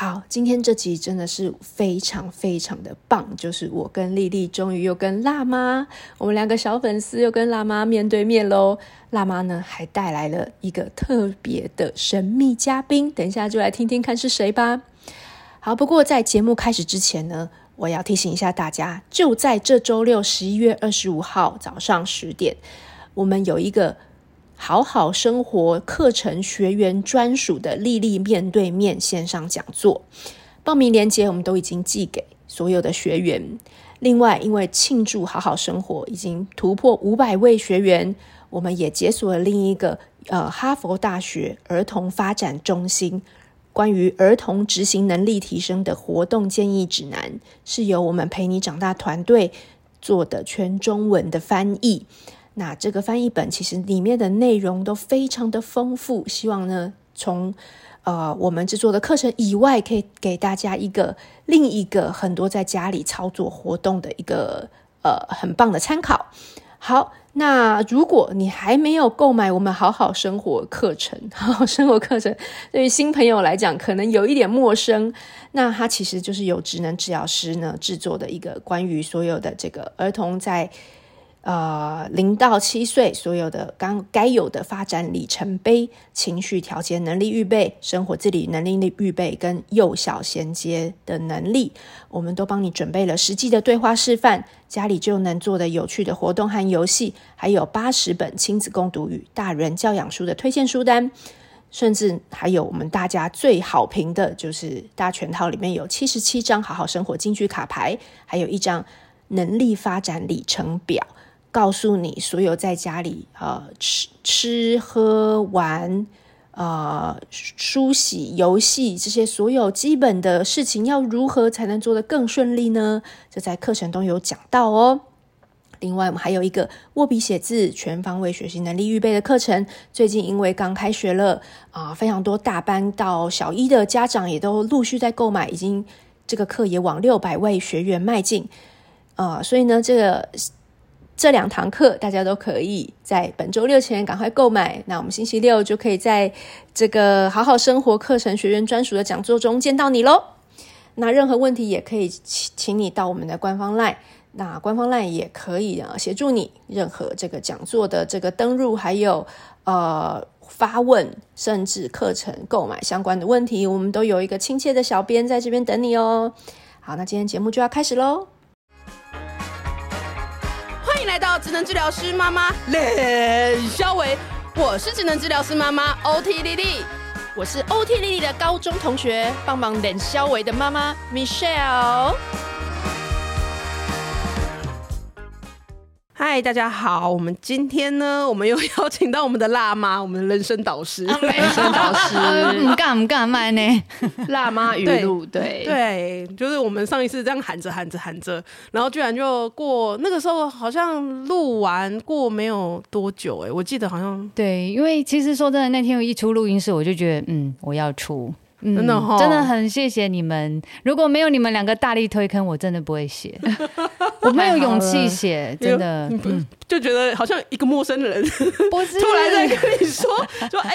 好，今天这集真的是非常非常的棒，就是我跟丽丽终于又跟辣妈，我们两个小粉丝又跟辣妈面对面喽。辣妈呢还带来了一个特别的神秘嘉宾，等一下就来听听看是谁吧。好，不过在节目开始之前呢，我要提醒一下大家，就在这周六十一月二十五号早上十点，我们有一个。好好生活课程学员专属的丽丽面对面线上讲座，报名链接我们都已经寄给所有的学员。另外，因为庆祝好好生活已经突破五百位学员，我们也解锁了另一个呃哈佛大学儿童发展中心关于儿童执行能力提升的活动建议指南，是由我们陪你长大团队做的全中文的翻译。那这个翻译本其实里面的内容都非常的丰富，希望呢从呃我们制作的课程以外，可以给大家一个另一个很多在家里操作活动的一个呃很棒的参考。好，那如果你还没有购买我们好好生活课程，好好生活课程对于新朋友来讲可能有一点陌生，那它其实就是由职能治疗师呢制作的一个关于所有的这个儿童在。呃，零到七岁所有的刚该有的发展里程碑，情绪调节能力预备，生活自理能力的预备，跟幼小衔接的能力，我们都帮你准备了实际的对话示范，家里就能做的有趣的活动和游戏，还有八十本亲子共读与大人教养书的推荐书单，甚至还有我们大家最好评的，就是大全套里面有七十七张好好生活金句卡牌，还有一张能力发展里程表。告诉你所有在家里呃吃吃喝玩呃梳洗游戏这些所有基本的事情要如何才能做得更顺利呢？这在课程都有讲到哦。另外，我们还有一个握笔写字全方位学习能力预备的课程。最近因为刚开学了啊、非常多大班到小一的家长也都陆续在购买，已经这个课也往六百位学员迈进啊、所以呢，这个。这两堂课大家都可以在本周六前赶快购买，那我们星期六就可以在这个好好生活课程学员专属的讲座中见到你喽。那任何问题也可以请请你到我们的官方 LINE，那官方 LINE 也可以啊协助你任何这个讲座的这个登入，还有呃发问，甚至课程购买相关的问题，我们都有一个亲切的小编在这边等你哦。好，那今天节目就要开始喽。来到职能治疗师妈妈冷肖维，我是职能治疗师妈妈 OT 丽丽，我是 OT 丽丽的高中同学，帮忙冷肖维的妈妈 Michelle。嗨，大家好！我们今天呢，我们又邀请到我们的辣妈，我们的人生导师，人生导师，唔干唔干卖呢？辣妈语录，对对，就是我们上一次这样喊着喊着喊着，然后居然就过那个时候，好像录完过没有多久，哎，我记得好像对，因为其实说真的，那天我一出录音室，我就觉得，嗯，我要出。嗯、真的、哦，真的很谢谢你们。如果没有你们两个大力推坑，我真的不会写。我没有勇气写，真的，嗯、就觉得好像一个陌生人，不是突然在跟你说说，哎，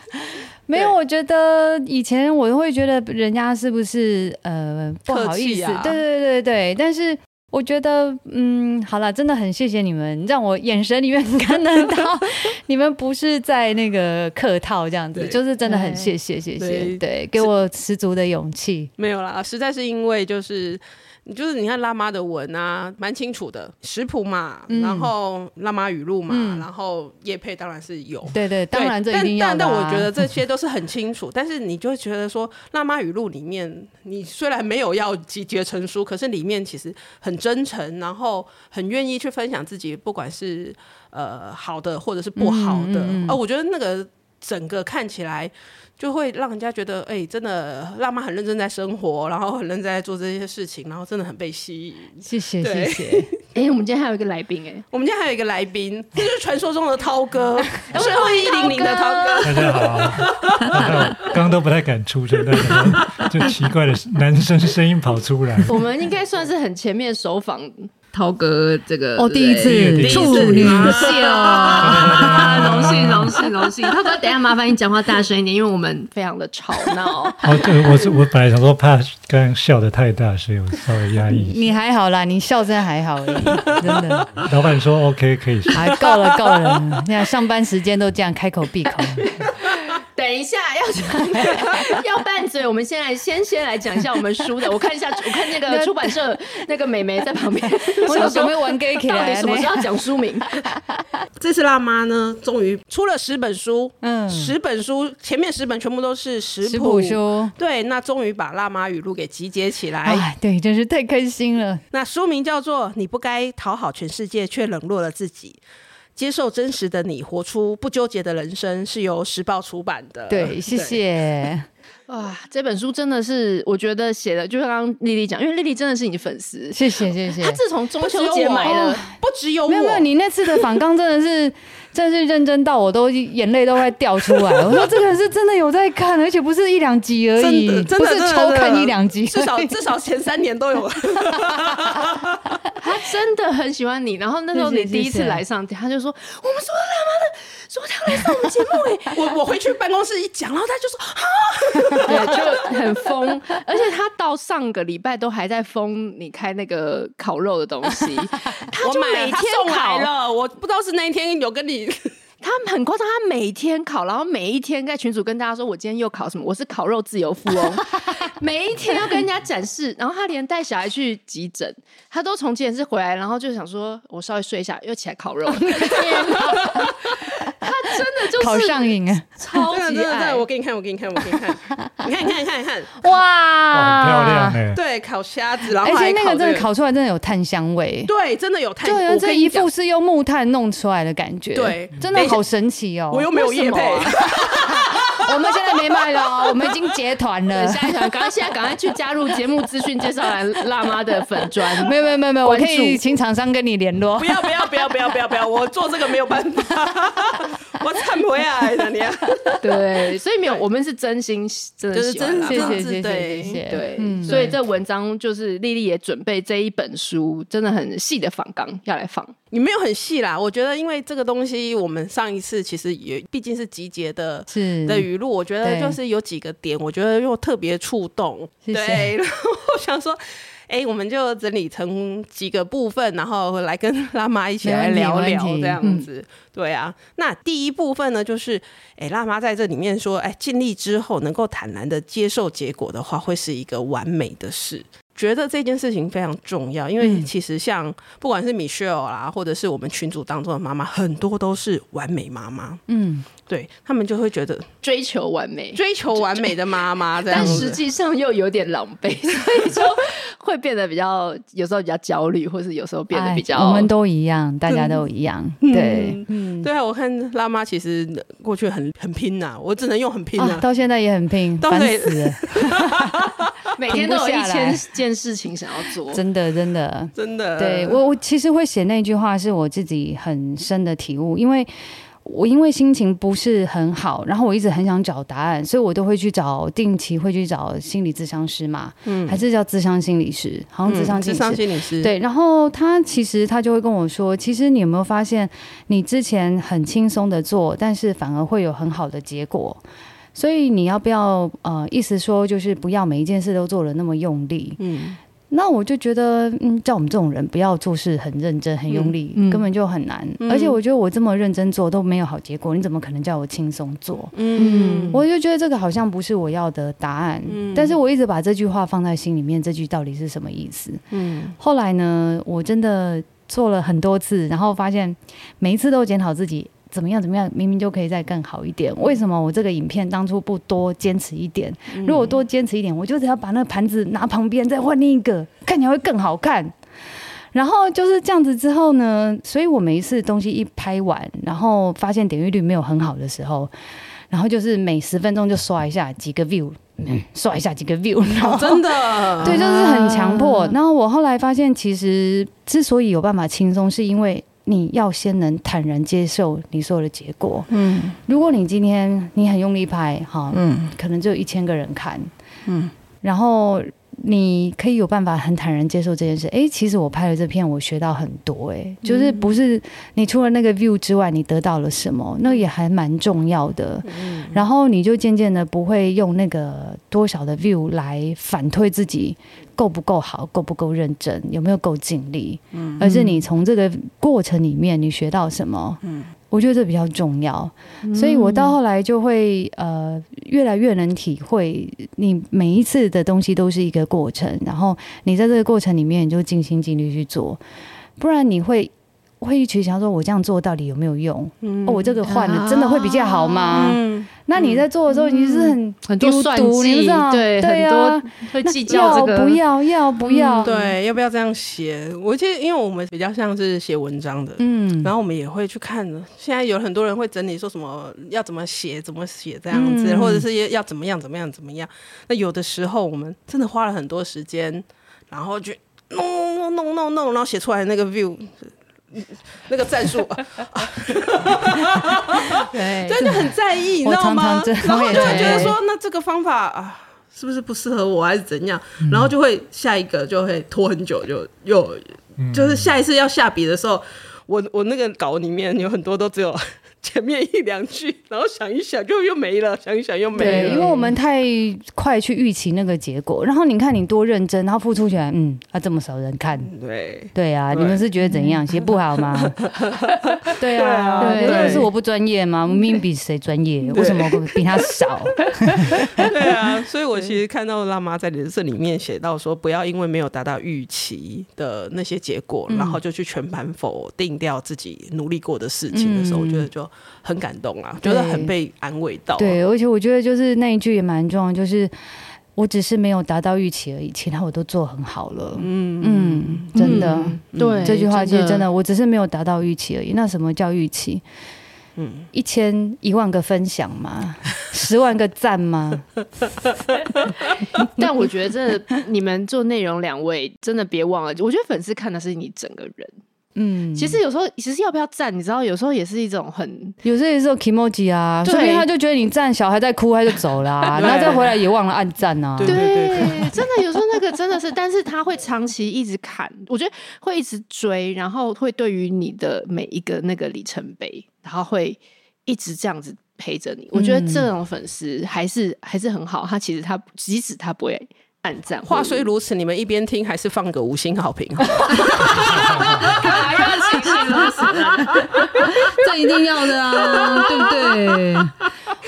没有。我觉得以前我会觉得人家是不是呃不好意思，啊、对对对对，但是。我觉得，嗯，好了，真的很谢谢你们，让我眼神里面 看得到你们不是在那个客套这样子，就是真的很谢谢谢谢，对，对，给我十足的勇气。没有啦，实在是因为就是。就是你看辣妈的文啊，蛮清楚的食谱嘛，嗯、然后辣妈语录嘛，嗯、然后叶配当然是有，对对，当然这一定要、啊、但但但我觉得这些都是很清楚，但是你就会觉得说辣妈语录里面，你虽然没有要集结成书，可是里面其实很真诚，然后很愿意去分享自己，不管是呃好的或者是不好的，嗯嗯嗯呃，我觉得那个整个看起来。就会让人家觉得，哎、欸，真的辣妈很认真在生活，然后很认真在做这些事情，然后真的很被吸引。谢谢，谢谢。哎、欸，我们今天还有一个来宾，哎，我们今天还有一个来宾，这就是传说中的涛哥，最后一零零的涛哥。大家好，刚刚都不太敢出声，但就奇怪的男生声音跑出来。我们应该算是很前面首访。涛哥这个哦，第一次处女秀，荣幸荣幸荣幸。涛哥，等一下麻烦你讲话大声一点，因为我们非常的吵闹。哦，对，我是我本来想说怕刚刚笑的太大，所以我稍微压抑。你还好啦，你笑声还好而已，真的。老板说 OK 可以。还够了够了，你看上班时间都这样开口闭口。等一下要讲要拌嘴，我们先来先先来讲一下我们书的。我看一下，我看那个出版社 那个美眉在旁边，我有准备玩 gay 到底什么时候要讲书名？这次辣妈呢，终于出了十本书，嗯，十本书前面十本全部都是食谱书，对，那终于把辣妈语录给集结起来，哎，对，真是太开心了。那书名叫做《你不该讨好全世界，却冷落了自己》。接受真实的你，活出不纠结的人生，是由时报出版的。对，谢谢。哇，这本书真的是我觉得写的，就像刚刚丽丽讲，因为丽丽真的是你粉丝。谢谢，谢谢。她自从中秋节买了，不只有我，没有没有，你那次的反刚真的是。真是认真到我都眼泪都快掉出来了。我说这个人是真的有在看，而且不是一两集而已，不是抽看一两集，至少至少前三年都有。他真的很喜欢你。然后那时候你第一次来上，他就说：“我们说他妈的，说他来上我们节目。”哎，我我回去办公室一讲，然后他就说：“啊，就很疯。”而且他到上个礼拜都还在疯你开那个烤肉的东西，他就每天烤了。我不知道是那一天有跟你。他很夸张，他每天烤，然后每一天在群组跟大家说：“我今天又烤什么？我是烤肉自由富翁。” 每一天要跟人家展示，然后他连带小孩去急诊，他都从急诊室回来，然后就想说：“我稍微睡一下，又起来烤肉。” 他真的就是烤上瘾啊，超级爱！我给你看，我给你看，我给 你看，你看，你看，你看，你看，哇，很漂亮哎！对，烤虾子，然后而且那个真的烤出来真的有炭香味，对，真的有炭。对，这一副是用木炭弄出来的感觉，对，真的好神奇哦！我又没有业配。我们现在没卖了哦，我们已经结团了。下一团，赶快现在赶快去加入节目资讯介绍栏辣妈的粉砖。没有没有没有没有，我可以请厂商跟你联络。不要不要不要不要不要不要，我做这个没有办法，我忏悔啊，你。对，所以没有，我们是真心真的喜欢。谢谢谢谢谢谢。对，所以这文章就是丽丽也准备这一本书，真的很细的访纲要来放。你没有很细啦，我觉得因为这个东西，我们上一次其实也毕竟是集结的是的语录，我觉得就是有几个点，我觉得又特别触动。对，然后我想说，哎、欸，我们就整理成几个部分，然后来跟辣妈一起来聊聊这样子。对啊，那第一部分呢，就是哎、欸，辣妈在这里面说，哎、欸，尽力之后能够坦然的接受结果的话，会是一个完美的事。觉得这件事情非常重要，因为其实像不管是 Michelle 啦，或者是我们群组当中的妈妈，很多都是完美妈妈。嗯，对他们就会觉得追求完美，追求完美的妈妈，但实际上又有点狼狈，所以就会变得比较有时候比较焦虑，或是有时候变得比较。我们都一样，大家都一样。对，嗯，对啊，我看辣妈其实过去很很拼呐，我只能用很拼呐，到现在也很拼，烦死了。每天都有一千 件事情想要做，真的，真的，真的。对我，我其实会写那句话，是我自己很深的体悟，因为我因为心情不是很好，然后我一直很想找答案，所以我都会去找定期会去找心理咨商师嘛，嗯，还是叫咨商心理师，好像咨商心理师，咨商心理师。对，然后他其实他就会跟我说，其实你有没有发现，你之前很轻松的做，但是反而会有很好的结果。所以你要不要呃，意思说就是不要每一件事都做的那么用力。嗯，那我就觉得，嗯，叫我们这种人不要做事很认真、很用力，嗯、根本就很难。嗯、而且我觉得我这么认真做都没有好结果，你怎么可能叫我轻松做？嗯，我就觉得这个好像不是我要的答案。嗯，但是我一直把这句话放在心里面，这句到底是什么意思？嗯，后来呢，我真的做了很多次，然后发现每一次都检讨自己。怎么样？怎么样？明明就可以再更好一点。为什么我这个影片当初不多坚持一点？如果多坚持一点，我就只要把那个盘子拿旁边，再换另一个，看起来会更好看。然后就是这样子之后呢，所以我每一次东西一拍完，然后发现点阅率没有很好的时候，然后就是每十分钟就刷一下几个 view，嗯，刷一下几个 view，然后真的对，就是很强迫。然后我后来发现，其实之所以有办法轻松，是因为。你要先能坦然接受你所有的结果。嗯，如果你今天你很用力拍，哈，嗯，可能只有一千个人看，嗯，然后你可以有办法很坦然接受这件事。哎，其实我拍了这片，我学到很多。哎，就是不是你除了那个 view 之外，你得到了什么？那也还蛮重要的。然后你就渐渐的不会用那个多少的 view 来反推自己够不够好，够不够认真，有没有够尽力。嗯而是你从这个过程里面你学到什么？我觉得这比较重要，所以我到后来就会呃越来越能体会，你每一次的东西都是一个过程，然后你在这个过程里面你就尽心尽力去做，不然你会会一直想说，我这样做到底有没有用？嗯、哦，我这个换了真的会比较好吗？嗯那你在做的时候，你是很很多算计，对对啊，会计较这个不要要不要，对，要不要这样写？我记得，因为我们比较像是写文章的，嗯，然后我们也会去看。现在有很多人会整理说什么要怎么写，怎么写这样子，或者是要怎么样怎么样怎么样。那有的时候我们真的花了很多时间，然后就弄弄弄弄弄，然后写出来那个 view。那个战术，对，真的很在意，你知道吗？然后就会觉得说，那这个方法啊，是不是不适合我，还是怎样？然后就会下一个就会拖很久，就又就是下一次要下笔的时候，我我那个稿里面有很多都只有。前面一两句，然后想一想就又没了，想一想又没了。对，因为我们太快去预期那个结果，然后你看你多认真，然后付出起来，嗯，啊这么少人看，对对啊，你们是觉得怎样？写不好吗？对啊，对，真的是我不专业吗？明明比谁专业？为什么我比他少？对啊，所以我其实看到辣妈在这里面写到说，不要因为没有达到预期的那些结果，然后就去全盘否定掉自己努力过的事情的时候，我觉得就。很感动啊，觉得很被安慰到啊。对，而且我觉得就是那一句也蛮重要，就是我只是没有达到预期而已，其他我都做很好了。嗯嗯，真的，嗯、对这句话其实真的，我只是没有达到预期而已。那什么叫预期？嗯，一千一万个分享吗？十万个赞吗？但我觉得，真的，你们做内容两位真的别忘了，我觉得粉丝看的是你整个人。嗯，其实有时候其实要不要赞，你知道，有时候也是一种很，有时候也是有 kimoji 啊，所以他就觉得你赞，小孩在哭，他就走了，啊，然后再回来也忘了按赞啊。对，对，对，对，真的有时候那个真的是，但是他会长期一直看，我觉得会一直追，然后会对于你的每一个那个里程碑，然后会一直这样子陪着你。我觉得这种粉丝还是还是很好，他其实他即使他不会。按赞。话虽如此，你们一边听还是放个五星好评。这一定要的啊，对不对？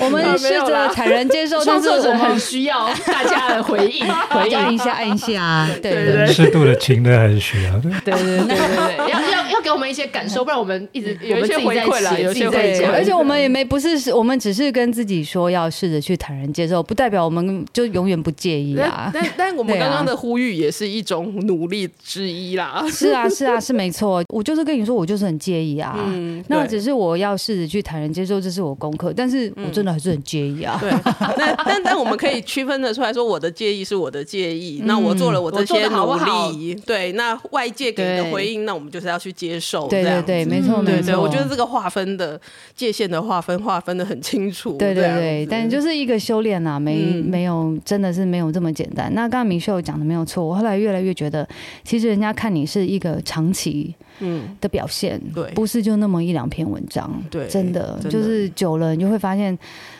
我们试着坦然接受，但是我们很需要大家的回应，回应。一下，按一下，对对对，适度的情的还是需要。的。对对。对对对，要要要给我们一些感受，不然我们一直有一些回馈了，有些回馈。而且我们也没不是，我们只是跟自己说要试着去坦然接受，不代表我们就永远不介意啊。但但我们刚刚的呼吁也是一种努力之一啦。是啊是啊是没错，我就是跟你说，我就是很介意啊。嗯，那只是我要试着去坦然接受，这是我功课，但是我真的还是很介意啊。对，那但但我们可以区分得出来说，我的介意是我的介意，那我做了我这些努力，对，那外界给的回应，那我们就是要去接受。对对对，没错没错。我觉得这个划分的界限的划分划分的很清楚。对对对，但就是一个修炼啊，没没有真的是没有这么简单。那刚刚 Michelle 讲的没有错，我后来越来越觉得，其实人家看你是一个长期嗯的表现，对，不是就那么一两篇文章，对，真的就是久了，你就会发现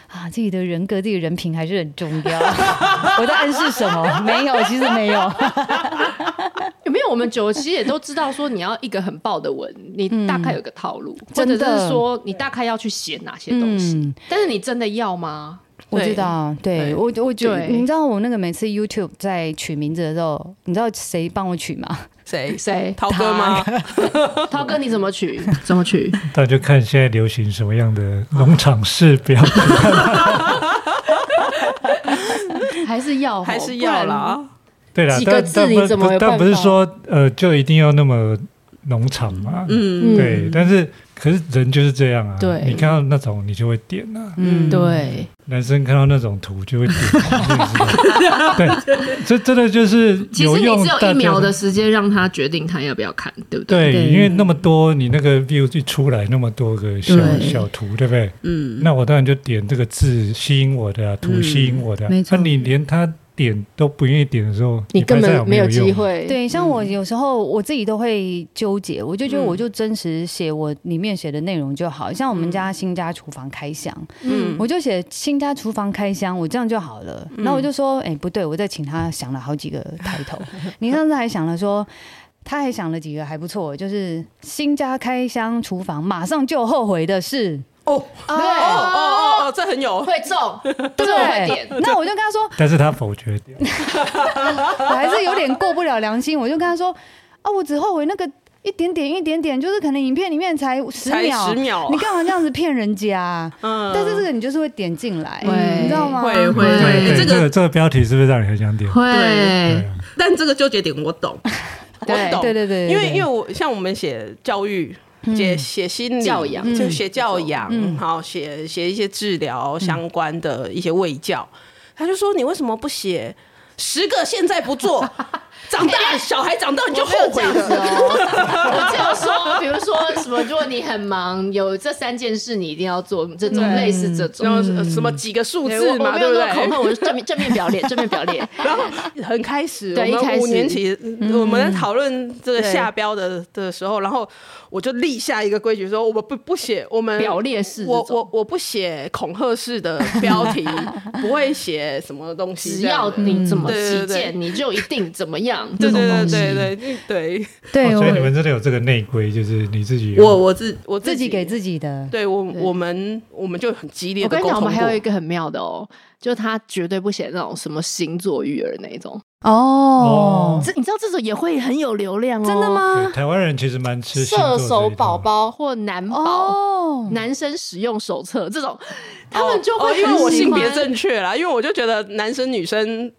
啊，自己的人格、自己的人品还是很重要。我在暗示什么？没有，其实没有。有没有？我们久了其实也都知道，说你要一个很爆的文，你大概有个套路，或者是说你大概要去写哪些东西。但是你真的要吗？我知道，对我我觉得，你知道我那个每次 YouTube 在取名字的时候，你知道谁帮我取吗？谁谁？涛哥吗？涛哥你怎么取？怎么取？那就看现在流行什么样的农场式标还是要还是要啦。对啦，但但不但不是说呃就一定要那么农场嘛。嗯，对，但是。可是人就是这样啊，对，你看到那种你就会点啊，嗯，对，男生看到那种图就会点，对，这真的就是有用。其实你只有一秒的时间让他决定他要不要看，对不对？对，因为那么多你那个 view 一出来那么多个小小图，对不对？嗯，那我当然就点这个字吸引我的，图吸引我的，没错。那你连他点都不愿意点的时候，你根本没有机会。对，像我有时候我自己都会纠结，我就觉得我就真实写我里面写的内容就好，像我们家新家厨房开箱，嗯，我就写新家厨房开箱，我这样就好了。然后我就说，哎，不对，我再请他想了好几个抬头。你上次还想了说，他还想了几个还不错，就是新家开箱厨房，马上就后悔的事。哦，对，哦哦哦哦，这很有。会中，对，会点。那我就跟他说，但是他否决掉，我还是有点过不了良心。我就跟他说，啊，我只后悔那个一点点一点点，就是可能影片里面才十秒，十秒，你干嘛这样子骗人家？嗯，但是这个你就是会点进来，你知道吗？会会。会，这个这个标题是不是让你很想点？会，但这个纠结点我懂，我懂，对对对，因为因为我像我们写教育。写写心理教养，就写教养，好写写一些治疗相关的一些卫教。他就说：“你为什么不写？十个现在不做？”长大，小孩长大你就后悔了。我 只有说，比如说什么，如果你很忙，有这三件事你一定要做，这种类似这种，什么几个数字嘛，对不对？恐吓我是正面正面表列，正面表列。然后很开始，我们五年级我们在讨论这个下标的的时候，然后我就立下一个规矩，说我们不不写我们表列式，我我我不写恐吓式的标题，不会写什么东西，只要你怎么起见，你就一定怎么样。对对对对对对对，所以你们真的有这个内规，就是你自己，我我自我自己给自己的。对我我们我们就很激烈。我跟你讲，我们还有一个很妙的哦，就他绝对不写那种什么星座育儿那一种哦。这你知道这种也会很有流量哦？真的吗？台湾人其实蛮吃射手宝宝或男宝男生使用手册这种，他们就会因为我性别正确啦，因为我就觉得男生女生。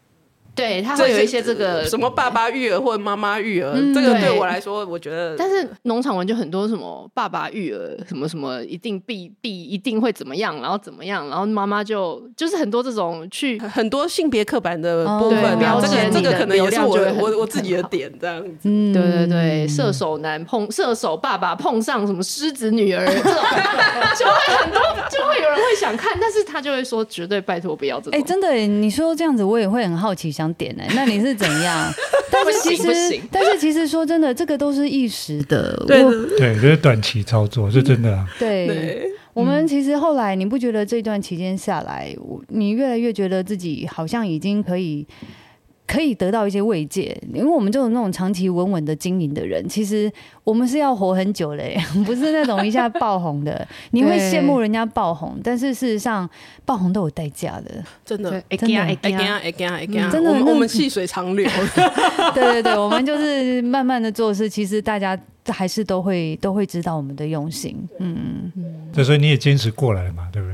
对，他会有一些这个什么爸爸育儿或者妈妈育儿，这个对我来说，我觉得。但是农场文就很多什么爸爸育儿，什么什么一定必必一定会怎么样，然后怎么样，然后妈妈就就是很多这种去很多性别刻板的部分，标签，这个可能也是我我我自己的点这样子。嗯，对对对，射手男碰射手爸爸碰上什么狮子女儿，这种 就会很多，就会有人会想看，但是他就会说绝对拜托不要这种。哎，真的，你说这样子，我也会很好奇。想点呢？那你是怎样？但是其实，但是其实说真的，这个都是一时的。对对，这是短期操作，是真的。对，我们其实后来，你不觉得这段期间下来，你越来越觉得自己好像已经可以。可以得到一些慰藉，因为我们这种那种长期稳稳的经营的人，其实我们是要活很久嘞，不是那种一下爆红的。你会羡慕人家爆红，但是事实上爆红都有代价的，真的，真的，真的，我们细水长流。对对对，我们就是慢慢的做事，其实大家还是都会都会知道我们的用心。嗯嗯，所以你也坚持过来了嘛，对不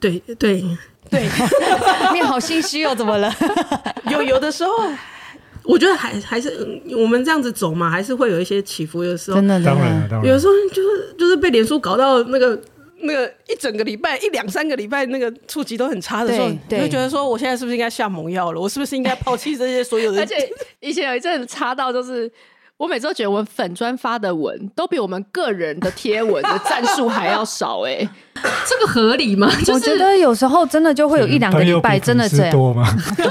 对？对对。对，你好心虚哦，怎么了？有有的时候，我觉得还还是我们这样子走嘛，还是会有一些起伏。有时候，真的，当然，当然，有时候就是就是被脸书搞到那个那个一整个礼拜一两三个礼拜那个触及都很差的时候，你会觉得说，我现在是不是应该下猛药了？我是不是应该抛弃这些所有的？而且以前有一阵子差到就是。我每次都觉得我们粉砖发的文都比我们个人的贴文的赞数还要少哎、欸，这个合理吗？就是、我觉得有时候真的就会有一两个礼拜真的这样多吗？对，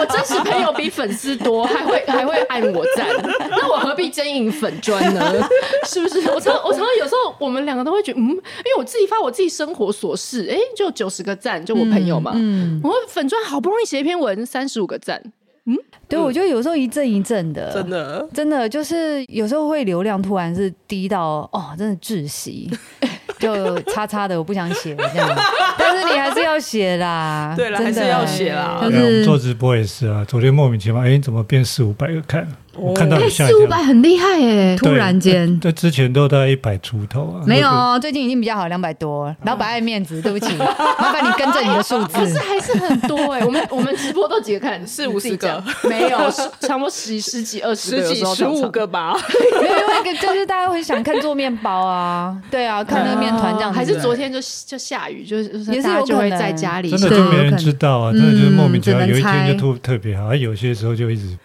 我真实朋友比粉丝多，还会还会按我赞，那我何必经营粉砖呢？是不是？我常我常常有时候我们两个都会觉得，嗯，因为我自己发我自己生活琐事，哎、欸，就九十个赞，就我朋友嘛，嗯，嗯我粉砖好不容易写一篇文，三十五个赞。嗯，对，我觉得有时候一阵一阵的，真的，真的就是有时候会流量突然是低到哦，真的窒息，就叉叉的，我不想写了这样，但是你还是要写啦，对啦，还是要写啦。做直播也是啊，昨天莫名其妙，哎，怎么变四五百个看？我看到四五百很厉害哎，突然间，对之前都大概一百出头啊，没有，最近已经比较好，两百多。老板爱面子，对不起，麻烦你更正你的数字。可是还是很多哎，我们我们直播都几个看，四五十个，没有，差不多十十几二十个，十几十五个吧。没有，因为就是大家会想看做面包啊，对啊，看那个面团这样。还是昨天就就下雨，就是也是就会在家里，真的就没人知道啊，真的就是莫名其妙，有一天就特特别好，而有些时候就一直。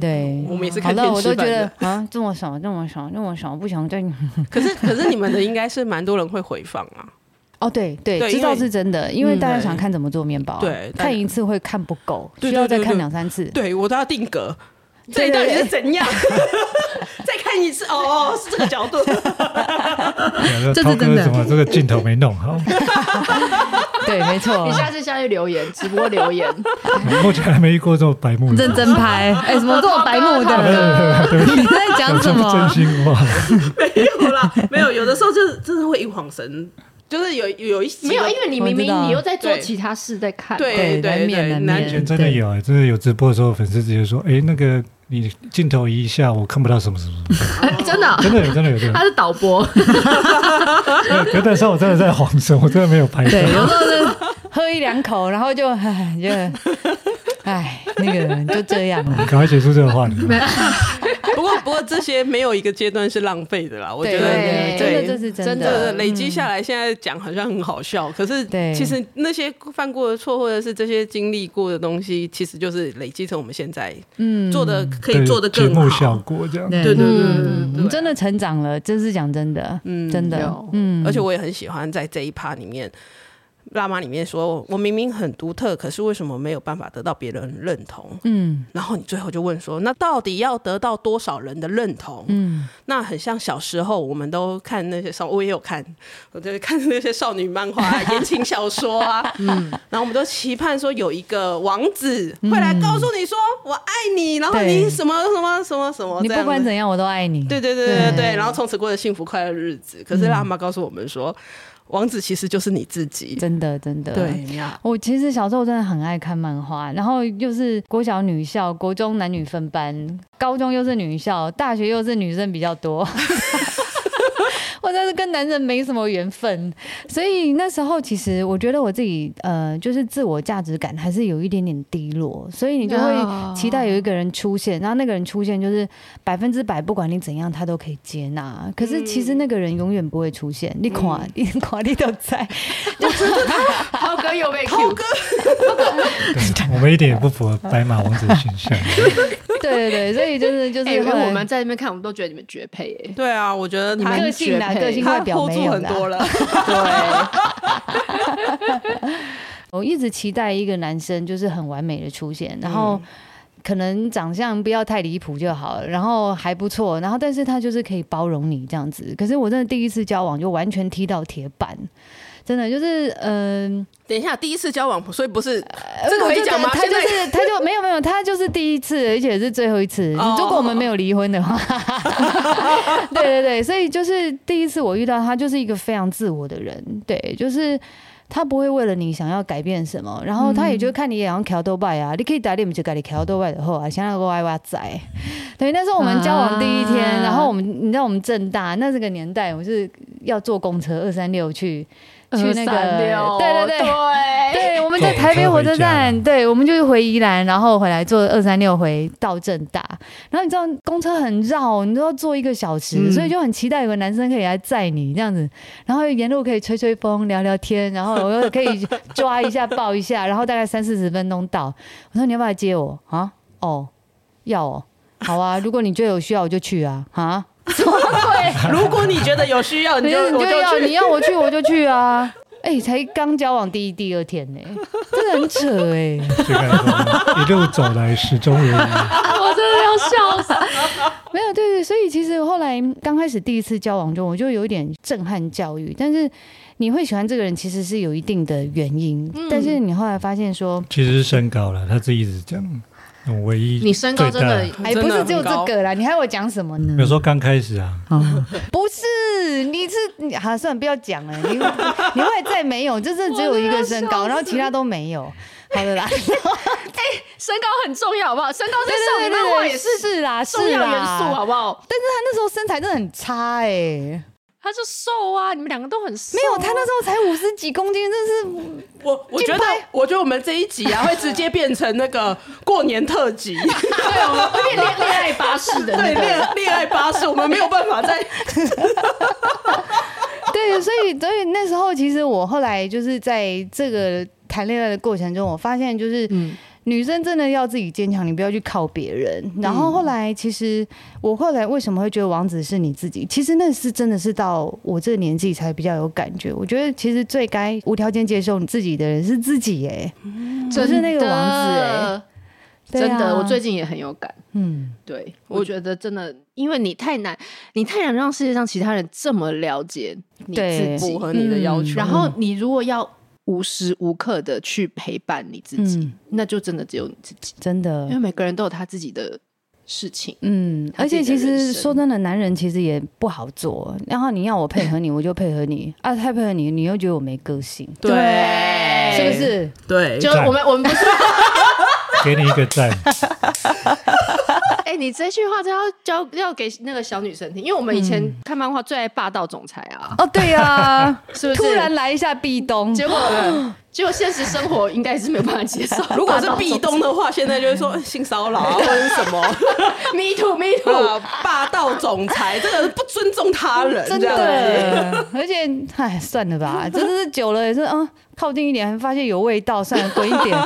对，我们也是看天吃饭的。我都觉得啊，这么少，这么少，这么少，不想再。可是，可是你们的应该是蛮多人会回放啊。哦，对对，知道是真的，因为大家想看怎么做面包，对，看一次会看不够，需要再看两三次。对我都要定格，这到底是怎样？再看一次，哦，是这个角度。这是真的，怎么这个镜头没弄好？对，没错。你下次下去留言，直播留言。目前还没遇过这么白目。认真拍，哎，什么这么白目的？你在讲什么？真心话。没有啦，没有。有的时候就真的会一晃神。就是有有一些没有，因为你明明你又在做其他事，在看对对对，男生真的有啊，真的有直播的时候，粉丝直接说：“哎，那个你镜头移一下，我看不到什么什么什么。” 真的，真的有，真的有，真的。他是导播。有的时候我真的在晃神，我真的没有拍到。对，有时候是喝一两口，然后就唉，就唉，那个人就这样了。赶快结束这个话题。不过，不过这些没有一个阶段是浪费的啦。我觉得，对，真的这是真的。累积下来，现在讲好像很好笑，可是其实那些犯过的错，或者是这些经历过的东西，其实就是累积成我们现在嗯做的可以做的更好。效果这样，对对对对，真的成长了，真是讲真的，嗯，真的，嗯，而且我也很喜欢在这一趴里面。辣妈里面说，我明明很独特，可是为什么没有办法得到别人认同？嗯，然后你最后就问说，那到底要得到多少人的认同？嗯，那很像小时候，我们都看那些少，我也有看，我就看那些少女漫画、言情小说啊，嗯，然后我们都期盼说有一个王子会来告诉你说我爱你，然后你什么什么什么什么，你不管怎样我都爱你，对对对对对，然后从此过着幸福快乐的日子。可是辣妈告诉我们说。王子其实就是你自己，真的真的。对，我其实小时候真的很爱看漫画，然后又是国小女校，国中男女分班，高中又是女校，大学又是女生比较多。我真是跟男人没什么缘分，所以那时候其实我觉得我自己呃，就是自我价值感还是有一点点低落，所以你就会期待有一个人出现，然后那个人出现就是百分之百，不管你怎样，他都可以接纳。可是其实那个人永远不会出现，你垮，你垮，你都在。就是涛哥有被 Q 哥，我们一点也不符合白马王子的形象。对对对，所以就是就是，因为我们在那边看，我们都觉得你们绝配哎。对啊，我觉得你们个性啊，个性外表没有很多了。对，我一直期待一个男生就是很完美的出现，然后可能长相不要太离谱就好了，然后还不错，然后但是他就是可以包容你这样子。可是我真的第一次交往就完全踢到铁板。真的就是，嗯、呃，等一下，第一次交往，所以不是这个可以讲吗？他就是，他就 没有没有，他就是第一次，而且是最后一次。哦、如果我们没有离婚的话，对对对，所以就是第一次我遇到他，就是一个非常自我的人，对，就是他不会为了你想要改变什么，然后他也就看你也像桥豆拜啊，你可以打脸就改你桥豆拜的后啊，想要个歪歪仔。对，那是我们交往第一天，啊、然后我们你知道我们正大那这个年代，我是要坐公车二三六去。去那个，对对对。对，我们在台北火车站，对，我们就回宜兰，然后回来坐二三六回到正大。然后你知道公车很绕，你都要坐一个小时，所以就很期待有个男生可以来载你这样子，然后沿路可以吹吹风、聊聊天，然后 我又可以抓一下、抱一下，然后大概三四十分钟到。我说你要不要来接我啊？哦，要哦，好啊，如果你觉得有需要，我就去啊，啊。对，如果你觉得有需要，你就你就要你要我去 我就去啊！哎，才刚交往第一第二天呢，真的很扯哎！一路走来始终如一，我真的要笑死。没有对对，所以其实后来刚开始第一次交往中，我就有一点震撼教育。但是你会喜欢这个人，其实是有一定的原因。但是你后来发现说，其实是身高了，他自己一直讲。唯一，你身高真的哎不是只有这个啦？你还要讲什么呢？有时候刚开始啊，不是，你是你，好，算了，不要讲了。你你会再没有，就是只有一个身高，然后其他都没有。好的啦，哎，身高很重要，好不好？身高在少女漫画也是是啦，重要元素，好不好？但是他那时候身材真的很差哎。他就瘦啊，你们两个都很瘦。没有，他那时候才五十几公斤，真是我我觉得，我觉得我们这一集啊，会直接变成那个 过年特辑，对，我们会变恋恋爱巴士的，对，恋恋爱巴士，我们没有办法再。对，所以所以那时候，其实我后来就是在这个谈恋爱的过程中，我发现就是，女生真的要自己坚强，你不要去靠别人。然后后来，其实我后来为什么会觉得王子是你自己？其实那是真的是到我这个年纪才比较有感觉。我觉得其实最该无条件接受你自己的人是自己，哎，不是那个王子，哎，真的，我最近也很有感。嗯，对，我觉得真的，因为你太难，你太难让世界上其他人这么了解你自己，符合你的要求。然后你如果要。无时无刻的去陪伴你自己，嗯、那就真的只有你自己，真的。因为每个人都有他自己的事情，嗯，而且其实说真的，男人其实也不好做。然后你要我配合你，我就配合你啊，太配合你，你又觉得我没个性，对，是不是？对，就我们我们不是。给你一个赞。哎、欸，你这句话就要教要给那个小女生听，因为我们以前看漫画最爱霸道总裁啊。哦，对呀、啊，是不是？突然来一下壁咚，结果。就现实生活应该是没有办法接受。如果是壁咚的话，现在就是说 性骚扰或者什么。Me too, me too，、呃、霸道总裁，这个不尊重他人，真的。而且，哎，算了吧，真的是久了也是啊，靠近一点，还发现有味道，算了，滚一点。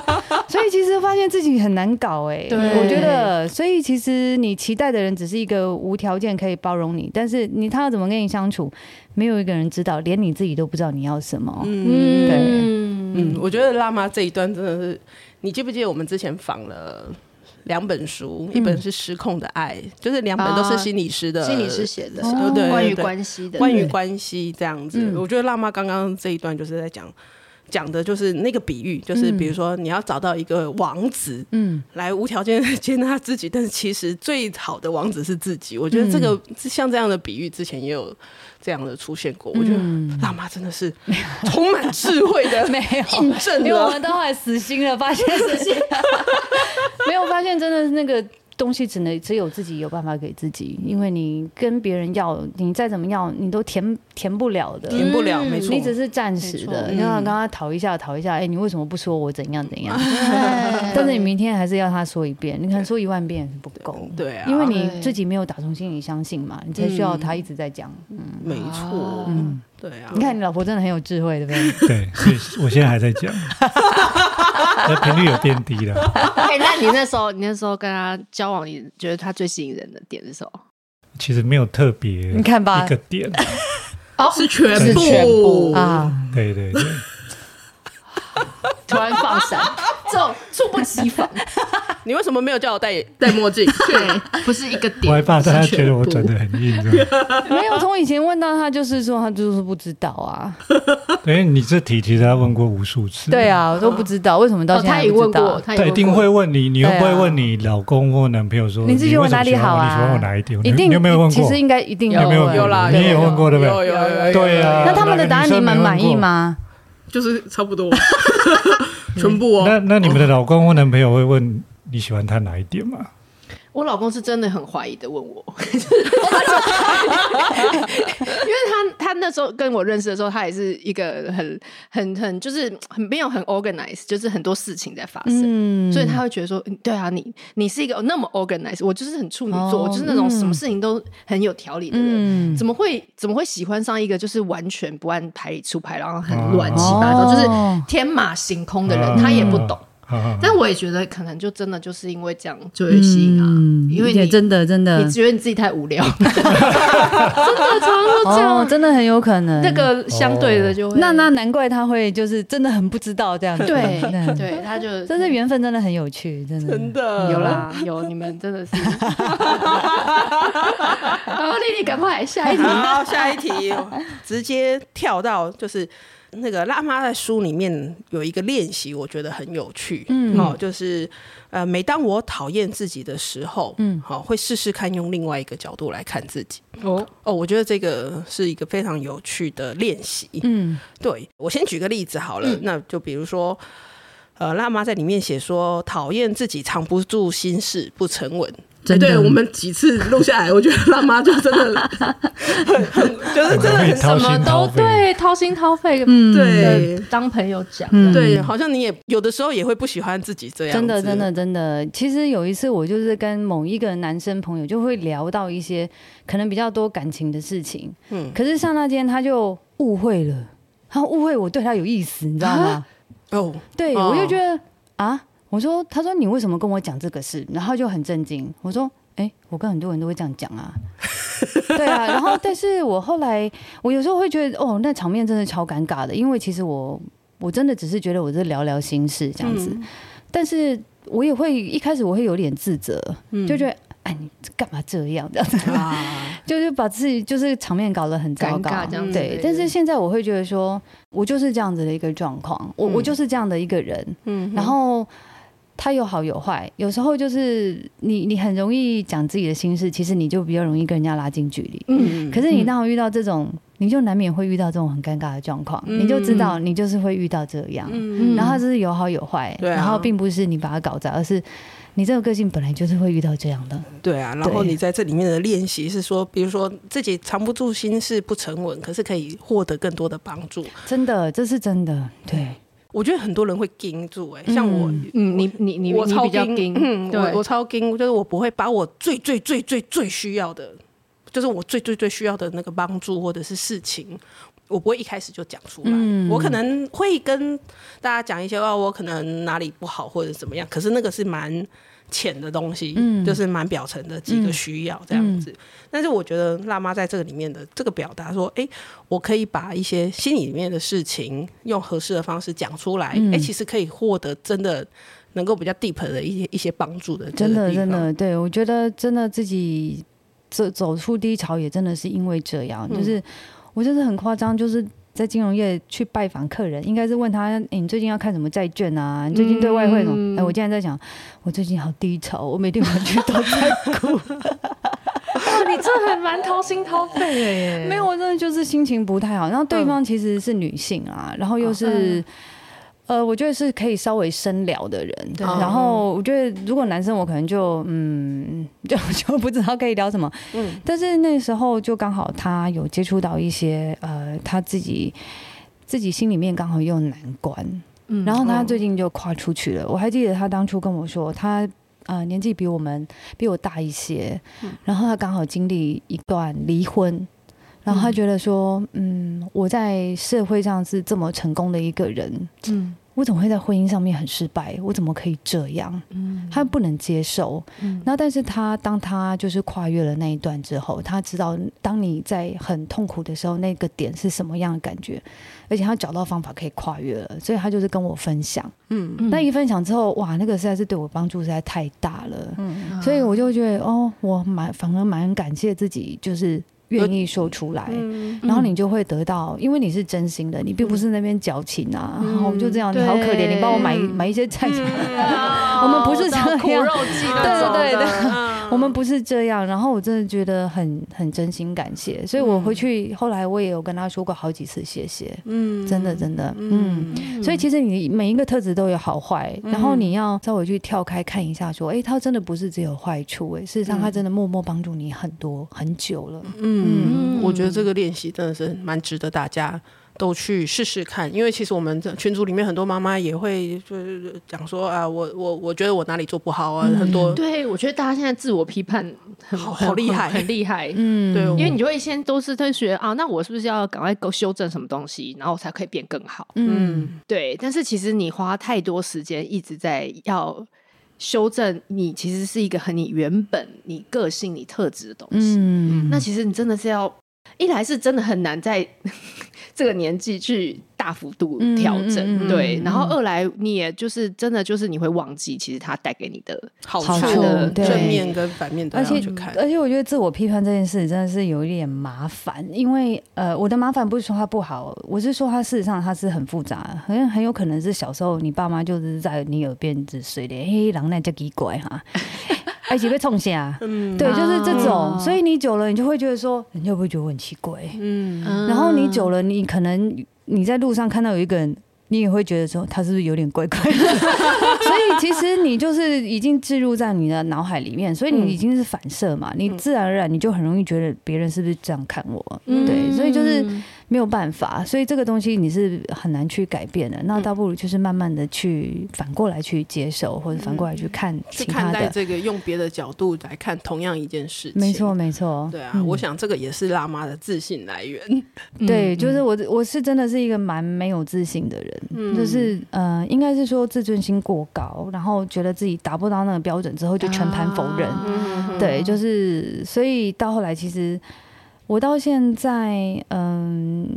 所以其实发现自己很难搞，哎，对，我觉得。所以其实你期待的人只是一个无条件可以包容你，但是你他要怎么跟你相处，没有一个人知道，连你自己都不知道你要什么。嗯，对。嗯，我觉得辣妈这一段真的是，你记不记得我们之前访了两本书，嗯、一本是《失控的爱》，就是两本都是心理师的，心理师写的，对对，关于关系的，关于关系这样子。嗯、我觉得辣妈刚刚这一段就是在讲。讲的就是那个比喻，就是比如说你要找到一个王子，嗯，来无条件 接纳自己，但是其实最好的王子是自己。我觉得这个像这样的比喻之前也有这样的出现过。我觉得辣妈真的是 充满智慧的，没有印证，因为我们都快死心了，发现自己没有发现，真的是那个。东西只能只有自己有办法给自己，因为你跟别人要，你再怎么要，你都填填不了的，填不了，没错，你只是暂时的。你要跟他讨一下，讨一下，哎，你为什么不说我怎样怎样？但是你明天还是要他说一遍，你可能说一万遍是不够，对啊，因为你自己没有打从心里相信嘛，你才需要他一直在讲，嗯，没错，嗯。对啊，你看你老婆真的很有智慧，对不对？对，所以我现在还在讲，那频率有变低了。哎，那你那时候，你那时候跟他交往，你觉得他最吸引人的点是什么？其实没有特别，你看吧，一个点，哦，是全部啊，对对对。突然放闪，这种猝不及防。你为什么没有叫我戴戴墨镜？对，不是一个点。我还怕大家觉得我转的很硬，没有，从以前问到他，就是说他就是不知道啊。哎，你这题其实他问过无数次。对啊，我都不知道为什么到现在不知道。他一定会问你，你会不会问你老公或男朋友说，你自己问哪里好啊？你喜欢我哪一点？一定有没有问过？其实应该一定有，有啦，你也有问过对不对？有有有。对啊，那他们的答案你们满意吗？就是差不多，全部哦。那那你们的老公或男朋友会问你喜欢他哪一点吗？我老公是真的很怀疑的问我，因为他他那时候跟我认识的时候，他也是一个很很很就是很没有很 organized，就是很多事情在发生，嗯、所以他会觉得说，对啊，你你是一个那么 organized，我就是很处女座，哦、我就是那种什么事情都很有条理的人，嗯、怎么会怎么会喜欢上一个就是完全不按牌理出牌，然后很乱七八糟，哦、就是天马行空的人，哦、他也不懂。但我也觉得可能就真的就是因为这样就会吸引他，因为你真的真的，你觉得你自己太无聊，真的常常都这样，真的很有可能。那个相对的就会，那那难怪他会就是真的很不知道这样子。对 对，他就真的缘分真的很有趣，真的真的有啦有，你们真的是。然后丽丽赶快下一题，好，下一题，直接跳到就是。那个辣妈在书里面有一个练习，我觉得很有趣。嗯，哦，就是呃，每当我讨厌自己的时候，嗯，好，会试试看用另外一个角度来看自己。哦哦，我觉得这个是一个非常有趣的练习。嗯，对，我先举个例子好了，嗯，那就比如说，呃，辣妈在里面写说，讨厌自己藏不住心事，不沉稳。对，我们几次录下来，我觉得辣妈就真的很 很，就是真的很什么都对，掏心掏肺，嗯，对，当朋友讲，对，好像你也有的时候也会不喜欢自己这样，真的，真的，真的。其实有一次，我就是跟某一个男生朋友，就会聊到一些可能比较多感情的事情，嗯，可是上那天他就误会了，他误会我对他有意思，你知道吗？哦，对，我就觉得啊。我说，他说你为什么跟我讲这个事？然后就很震惊。我说，哎、欸，我跟很多人都会这样讲啊。对啊，然后但是我后来，我有时候会觉得，哦，那场面真的超尴尬的，因为其实我我真的只是觉得我是聊聊心事这样子，嗯、但是我也会一开始我会有点自责，嗯、就觉得。哎，你干嘛这样？这样子，啊、就是把自己就是场面搞得很糟糕，这样子。对，但是现在我会觉得说，我就是这样子的一个状况，我、嗯、我就是这样的一个人。嗯，然后他有好有坏，有时候就是你你很容易讲自己的心事，其实你就比较容易跟人家拉近距离。嗯，可是你当我遇到这种，你就难免会遇到这种很尴尬的状况，嗯、你就知道你就是会遇到这样。嗯，然后他就是有好有坏，啊、然后并不是你把它搞砸，而是。你这个个性本来就是会遇到这样的，对啊。然后你在这里面的练习是说，比如说自己藏不住心事不沉稳，可是可以获得更多的帮助。真的，这是真的。对，我觉得很多人会盯住，哎，像我，嗯，你你你，我超盯，嗯，我我超盯，就是我不会把我最最最最最需要的，就是我最最最需要的那个帮助或者是事情。我不会一开始就讲出来，嗯、我可能会跟大家讲一些哦，我可能哪里不好或者怎么样，可是那个是蛮浅的东西，嗯、就是蛮表层的几个需要这样子。嗯、但是我觉得辣妈在这个里面的这个表达说，哎、欸，我可以把一些心里面的事情用合适的方式讲出来，哎、其实可以获得真的能够比较 deep 的一些一些帮助的。真的，真的，对，我觉得真的自己走走出低潮也真的是因为这样，嗯、就是。我就是很夸张，就是在金融业去拜访客人，应该是问他：“哎，你最近要看什么债券啊？你最近对外汇什么？”我竟然在想，我最近好低潮，我每天晚去都在哭。哇，你真的很蛮掏心掏肺的耶！没有，我真的就是心情不太好。然后对方其实是女性啊，然后又是。呃，我觉得是可以稍微深聊的人，对。然后我觉得如果男生，我可能就嗯，就就不知道可以聊什么。嗯。但是那时候就刚好他有接触到一些呃，他自己自己心里面刚好有难关。嗯。然后他最近就跨出去了。嗯。我还记得他当初跟我说，他呃年纪比我们比我大一些。嗯。然后他刚好经历一段离婚，然后他觉得说，嗯，我在社会上是这么成功的一个人，嗯。我怎么会在婚姻上面很失败？我怎么可以这样？嗯，他不能接受。嗯，那但是他当他就是跨越了那一段之后，他知道当你在很痛苦的时候，那个点是什么样的感觉，而且他找到方法可以跨越了，所以他就是跟我分享。嗯，那一分享之后，哇，那个实在是对我帮助实在太大了。嗯，所以我就觉得哦，我蛮反而蛮感谢自己，就是。愿意说出来，嗯、然后你就会得到，因为你是真心的，你并不是那边矫情啊。嗯、然后就这样，你好可怜，你帮我买买一些菜 我们不是这样，苦肉计的，对对对，嗯、我们不是这样。然后我真的觉得很很真心感谢，所以我回去后来我也有跟他说过好几次谢谢。嗯，真的真的，嗯。嗯，所以其实你每一个特质都有好坏，然后你要稍微去跳开看一下，说，哎，他真的不是只有坏处，哎，事实上他真的默默帮助你很多很久了。嗯。嗯，我觉得这个练习真的是蛮值得大家都去试试看，因为其实我们群组里面很多妈妈也会就是讲说啊，我我我觉得我哪里做不好啊，很多。对，我觉得大家现在自我批判很好，好厉害，很厉害。嗯，对，因为你就会先都是在学啊，那我是不是要赶快够修正什么东西，然后才可以变更好？嗯，对。但是其实你花太多时间一直在要修正，你其实是一个很你原本你个性你特质的东西。嗯，那其实你真的是要。一来是真的很难在这个年纪去大幅度调整，嗯嗯、对。然后二来你也就是真的就是你会忘记，其实它带给你的好处的正面跟反面都要去看。而且我觉得自我批判这件事真的是有一点麻烦，因为呃，我的麻烦不是说它不好，我是说它事实上它是很复杂，很很有可能是小时候你爸妈就是在你耳边只睡的，嘿，狼那叫奇怪哈。一起被冲下，嗯，对，就是这种，哦、所以你久了，你就会觉得说，人家会不会觉得我很奇怪？嗯，然后你久了，你可能你在路上看到有一个人，你也会觉得说，他是不是有点怪怪的？所以其实你就是已经置入在你的脑海里面，所以你已经是反射嘛，嗯、你自然而然你就很容易觉得别人是不是这样看我？嗯、对，所以就是没有办法，所以这个东西你是很难去改变的。那倒不如就是慢慢的去反过来去接受，或者反过来去看其他的。去看待这个，用别的角度来看同样一件事情。没错，没错。对啊，嗯、我想这个也是辣妈的自信来源。对，就是我，我是真的是一个蛮没有自信的人，嗯、就是呃，应该是说自尊心过高，然后觉得自己达不到那个标准之后就全盘否认。啊、对，就是所以到后来其实。我到现在，嗯，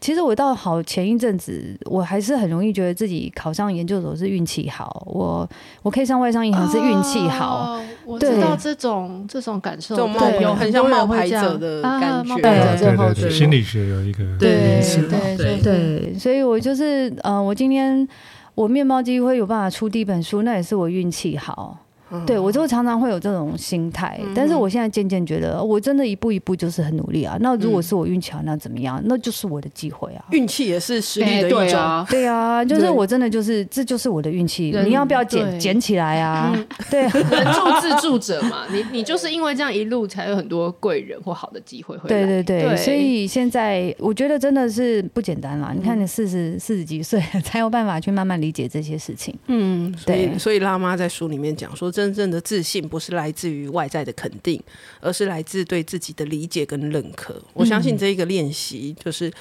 其实我到好前一阵子，我还是很容易觉得自己考上研究所是运气好，我我可以上外商银行是运气好。哦，我知道这种这种感受，对，有很像冒牌者的感觉。对对对，心理学有一个对对对对，所以我就是，呃，我今天我面包机会有办法出第一本书，那也是我运气好。对，我就常常会有这种心态，但是我现在渐渐觉得，我真的一步一步就是很努力啊。那如果是我运气好，那怎么样？那就是我的机会啊。运气也是实力的一种。对啊，就是我真的就是，这就是我的运气。你要不要捡捡起来啊？对，人助自助者嘛。你你就是因为这样一路才有很多贵人或好的机会会来。对对对，所以现在我觉得真的是不简单啦。你看你四十四十几岁才有办法去慢慢理解这些事情。嗯，对。所以辣妈在书里面讲说，真正的自信不是来自于外在的肯定，而是来自对自己的理解跟认可。我相信这一个练习就是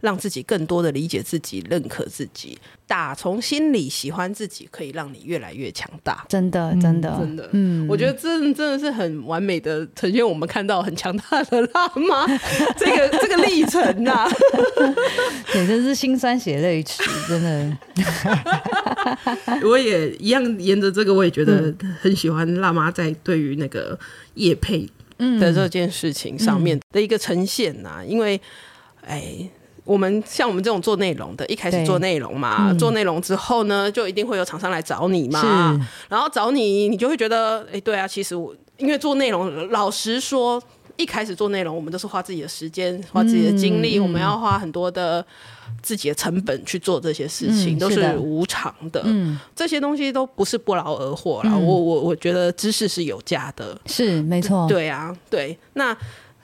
让自己更多的理解自己、认可自己，打从心里喜欢自己，可以让你越来越强大。真的，真的，真的，嗯，我觉得这真的是很完美的呈现我们看到很强大的辣妈 这个这个历程呐、啊。对，真是心酸血泪史，真的。我也一样沿着这个，我也觉得很喜欢辣妈在对于那个叶配的这件事情上面的一个呈现呐、啊，因为，哎，我们像我们这种做内容的，一开始做内容嘛，做内容之后呢，就一定会有厂商来找你嘛，然后找你，你就会觉得，哎，对啊，其实我因为做内容，老实说，一开始做内容，我们都是花自己的时间，花自己的精力，我们要花很多的。自己的成本去做这些事情，嗯、都是无偿的。嗯，这些东西都不是不劳而获啦。嗯、我我我觉得知识是有价的，是没错。对啊，对。那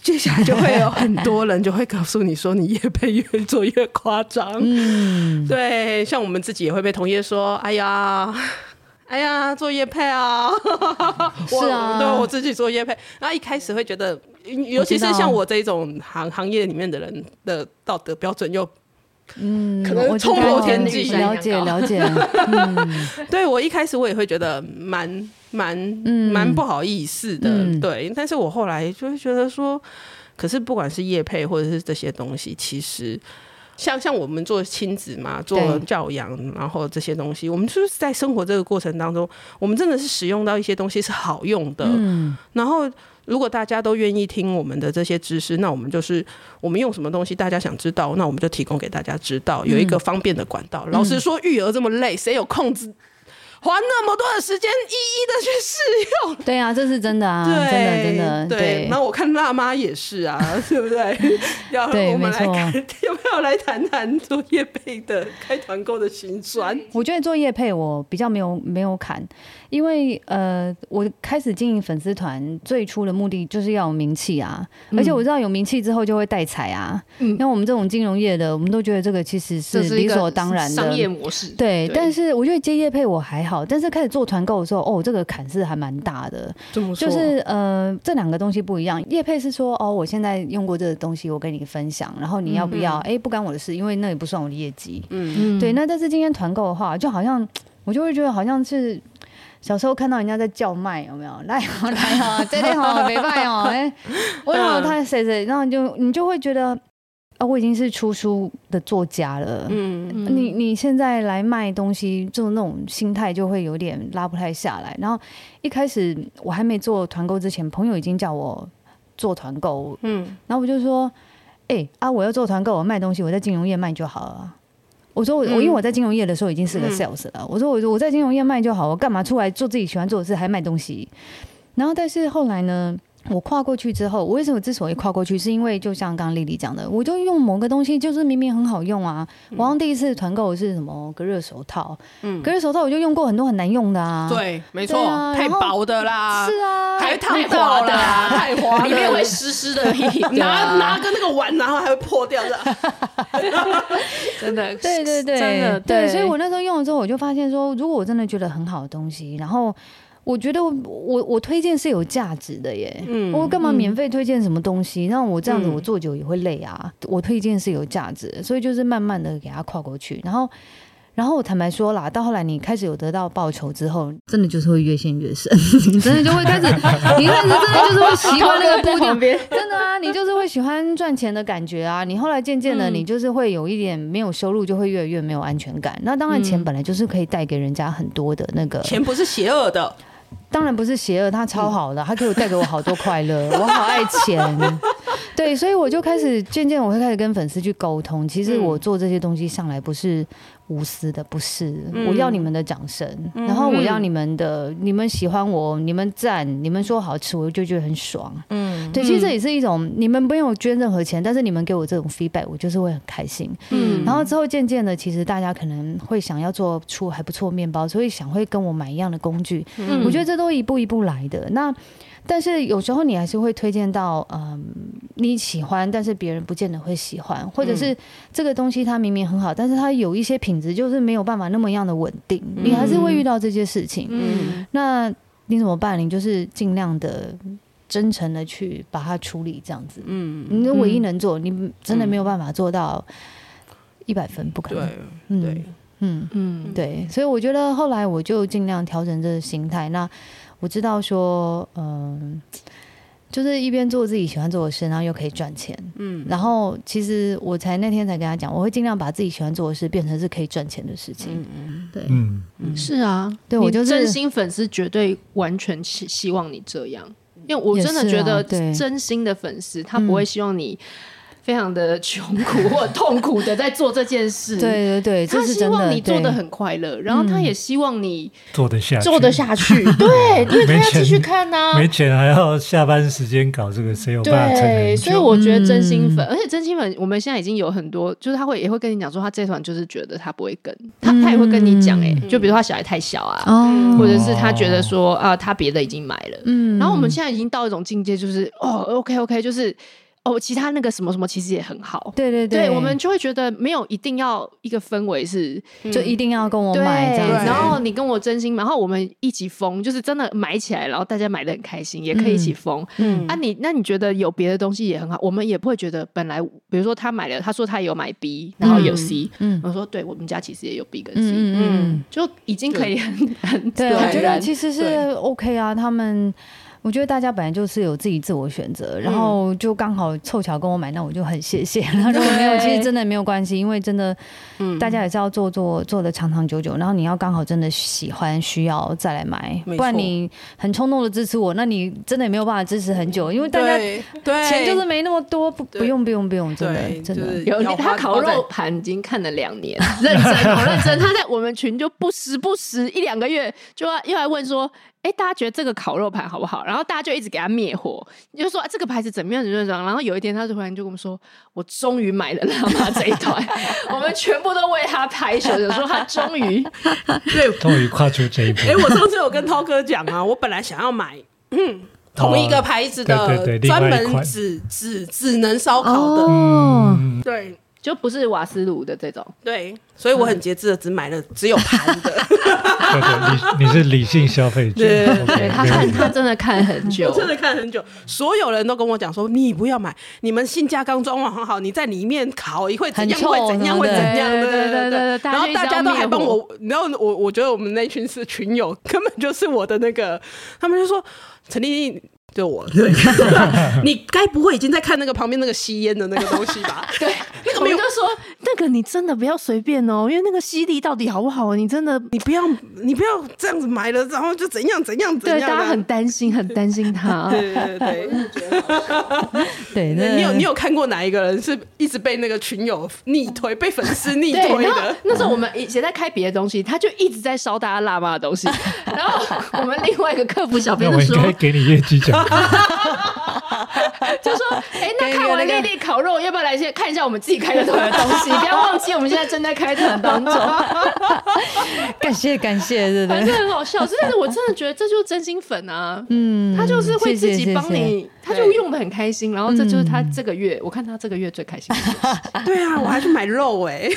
接下来就会有很多人就会告诉你说，你业配越做越夸张。嗯，对。像我们自己也会被同业说：“哎呀，哎呀，做业配啊。”是啊，对我自己做业配。然后一开始会觉得，尤其是像我这种行行业里面的人的道德标准又。嗯，可能冲破天际，了解了解。嗯，对我一开始我也会觉得蛮蛮蛮不好意思的，嗯、对。但是我后来就会觉得说，可是不管是业配或者是这些东西，其实像像我们做亲子嘛，做教养，然后这些东西，我们就是在生活这个过程当中，我们真的是使用到一些东西是好用的，嗯，然后。如果大家都愿意听我们的这些知识，那我们就是我们用什么东西，大家想知道，那我们就提供给大家知道，有一个方便的管道。嗯、老实说，育儿这么累，谁有空子？花那么多的时间一一的去试用，对啊，这是真的啊，对真的真的对。那我看辣妈也是啊，对不对？要我们来看，要不要来谈谈做业配的开团购的心酸？我觉得做业配我比较没有没有坎，因为呃，我开始经营粉丝团最初的目的就是要有名气啊，嗯、而且我知道有名气之后就会带财啊。嗯，像我们这种金融业的，我们都觉得这个其实是理所当然的商业模式。对，对但是我觉得接业配我还好。但是开始做团购的时候，哦，这个坎是还蛮大的。就是呃，这两个东西不一样。业配是说，哦，我现在用过这个东西，我跟你分享，然后你要不要？哎、不干我的事，因为那也不算我的业绩。嗯嗯，对。那但是今天团购的话，就好像我就会觉得好像是小时候看到人家在叫卖，有没有？来好来好，这里好，没卖哦。哎，我有他 谁谁，然后就你就会觉得。啊，我已经是出书的作家了。嗯，你你现在来卖东西，就那种心态就会有点拉不太下来。然后一开始我还没做团购之前，朋友已经叫我做团购。嗯，然后我就说，哎、欸、啊，我要做团购，我卖东西，我在金融业卖就好了。我说我我因为我在金融业的时候已经是个 sales 了。我说我我在金融业卖就好，我干嘛出来做自己喜欢做的事还卖东西？然后但是后来呢？我跨过去之后，我为什么之所以跨过去，是因为就像刚刚丽丽讲的，我就用某个东西，就是明明很好用啊。嗯、我刚第一次团购是什么隔热手套，嗯，隔热手套我就用过很多很难用的啊。对，没错，啊、太薄的啦，是啊，还烫到的，太滑，里面会湿湿的，拿拿个那个碗，然后还会破掉的。真的，对对对，真的对，对。所以我那时候用了之后，我就发现说，如果我真的觉得很好的东西，然后。我觉得我我，我推荐是有价值的耶，嗯，我干嘛免费推荐什么东西？那、嗯、我这样子我做久也会累啊。嗯、我推荐是有价值的，所以就是慢慢的给他跨过去。然后，然后我坦白说啦，到后来你开始有得到报酬之后，真的就是会越陷越深，你真的就会开始，你开始真的就是会习惯那个步调，真的啊，你就是会喜欢赚钱的感觉啊。你后来渐渐的，你就是会有一点没有收入，就会越来越没有安全感。那当然，钱本来就是可以带给人家很多的那个，钱不是邪恶的。当然不是邪恶，他超好的，他给我带给我好多快乐，我好爱钱，对，所以我就开始渐渐我会开始跟粉丝去沟通，其实我做这些东西上来不是。无私的不是，我要你们的掌声，嗯、然后我要你们的，嗯、你们喜欢我，你们赞，你们说好吃，我就觉得很爽。嗯，对，其实这也是一种，你们不用捐任何钱，但是你们给我这种 feedback，我就是会很开心。嗯，然后之后渐渐的，其实大家可能会想要做出还不错面包，所以想会跟我买一样的工具。嗯，我觉得这都一步一步来的。那。但是有时候你还是会推荐到，嗯，你喜欢，但是别人不见得会喜欢，或者是这个东西它明明很好，但是它有一些品质就是没有办法那么样的稳定，你还是会遇到这些事情。嗯，那你怎么办？你就是尽量的真诚的去把它处理，这样子。嗯，你唯一能做，你真的没有办法做到一百分，不可能。对，嗯，嗯嗯，对。所以我觉得后来我就尽量调整这个心态。那。我知道说，嗯，就是一边做自己喜欢做的事，然后又可以赚钱，嗯，然后其实我才那天才跟他讲，我会尽量把自己喜欢做的事变成是可以赚钱的事情，嗯嗯，对，嗯。嗯，是啊，对我就是真心粉丝，绝对完全希希望你这样，因为我真的觉得真心的粉丝，他不会希望你。非常的穷苦或 痛苦的在做这件事，对对对，他希望你做的很快乐，然后他也希望你做得下做得下去，对，因为他要继续看呐，没钱还要下班时间搞这个，谁有办法？对，所以我觉得真心粉，而且真心粉，我们现在已经有很多，就是他会也会跟你讲说，他这团就是觉得他不会跟他，他也会跟你讲，哎，就比如说他小孩太小啊，或者是他觉得说啊，他别的已经买了，嗯，然后我们现在已经到一种境界，就是哦，OK OK，就是。哦，其他那个什么什么其实也很好，对对对，对。我们就会觉得没有一定要一个氛围是，就一定要跟我买这样子，然后你跟我真心，然后我们一起疯，就是真的买起来，然后大家买的很开心，也可以一起疯。嗯，啊你，你那你觉得有别的东西也很好，我们也不会觉得本来，比如说他买了，他说他有买 B，然后有 C，嗯，我说对我们家其实也有 B 跟 C，嗯，就已经可以很很对，我觉得其实是 OK 啊，他们。我觉得大家本来就是有自己自我选择，然后就刚好凑巧跟我买，那我就很谢谢。然后如果没有，其实真的没有关系，因为真的，大家也是要做做做的长长久久。然后你要刚好真的喜欢需要再来买，不然你很冲动的支持我，那你真的也没有办法支持很久，因为大家钱就是没那么多，不不用不用不用，真的真的有他烤肉盘已经看了两年，认真好认真，他在我们群就不时不时一两个月就要又来问说。哎，大家觉得这个烤肉盘好不好？然后大家就一直给他灭火，就说、啊、这个牌子怎么样怎么样。然后有一天，他就突然就跟我们说：“我终于买了辣妈这一团。”我们全部都为他拍手，就说他终于对，终于跨出这一步。哎，我上次有跟涛哥讲啊，我本来想要买嗯同一个牌子的，专、哦、门只只只能烧烤的，哦、对。就不是瓦斯炉的这种，对，所以我很节制的，只买了只有盘的。你你是理性消费者，对对，他看他真的看很久，真的看很久。所有人都跟我讲说，你不要买，你们新家刚装潢很好，你在里面烤一会怎样会怎样会怎样，对对对对。然后大家都还帮我，然后我我觉得我们那群是群友，根本就是我的那个，他们就说陈丽丽。就我，对，你该不会已经在看那个旁边那个吸烟的那个东西吧？对，那个没有就说，那个你真的不要随便哦，因为那个吸力到底好不好？你真的，你不要，你不要这样子买了，然后就怎样怎样怎样。对，大家很担心，很担心他。对 对对，对，你有你有看过哪一个人是一直被那个群友逆推，被粉丝逆推的？那时候我们以前在开别的东西，他就一直在烧大家辣妈的东西。然后我们另外一个客服小编说：“我应该给你业绩奖。” 就说：“哎，那看完丽丽烤肉，要不要来先看一下我们自己开的团的东西？不要忘记，我们现在正在开团当中。”感谢感谢，对对，反正很好笑。但是我真的觉得这就是真心粉啊！嗯，他就是会自己帮你，他就用的很开心。然后这就是他这个月，我看他这个月最开心的。对啊，我还去买肉哎，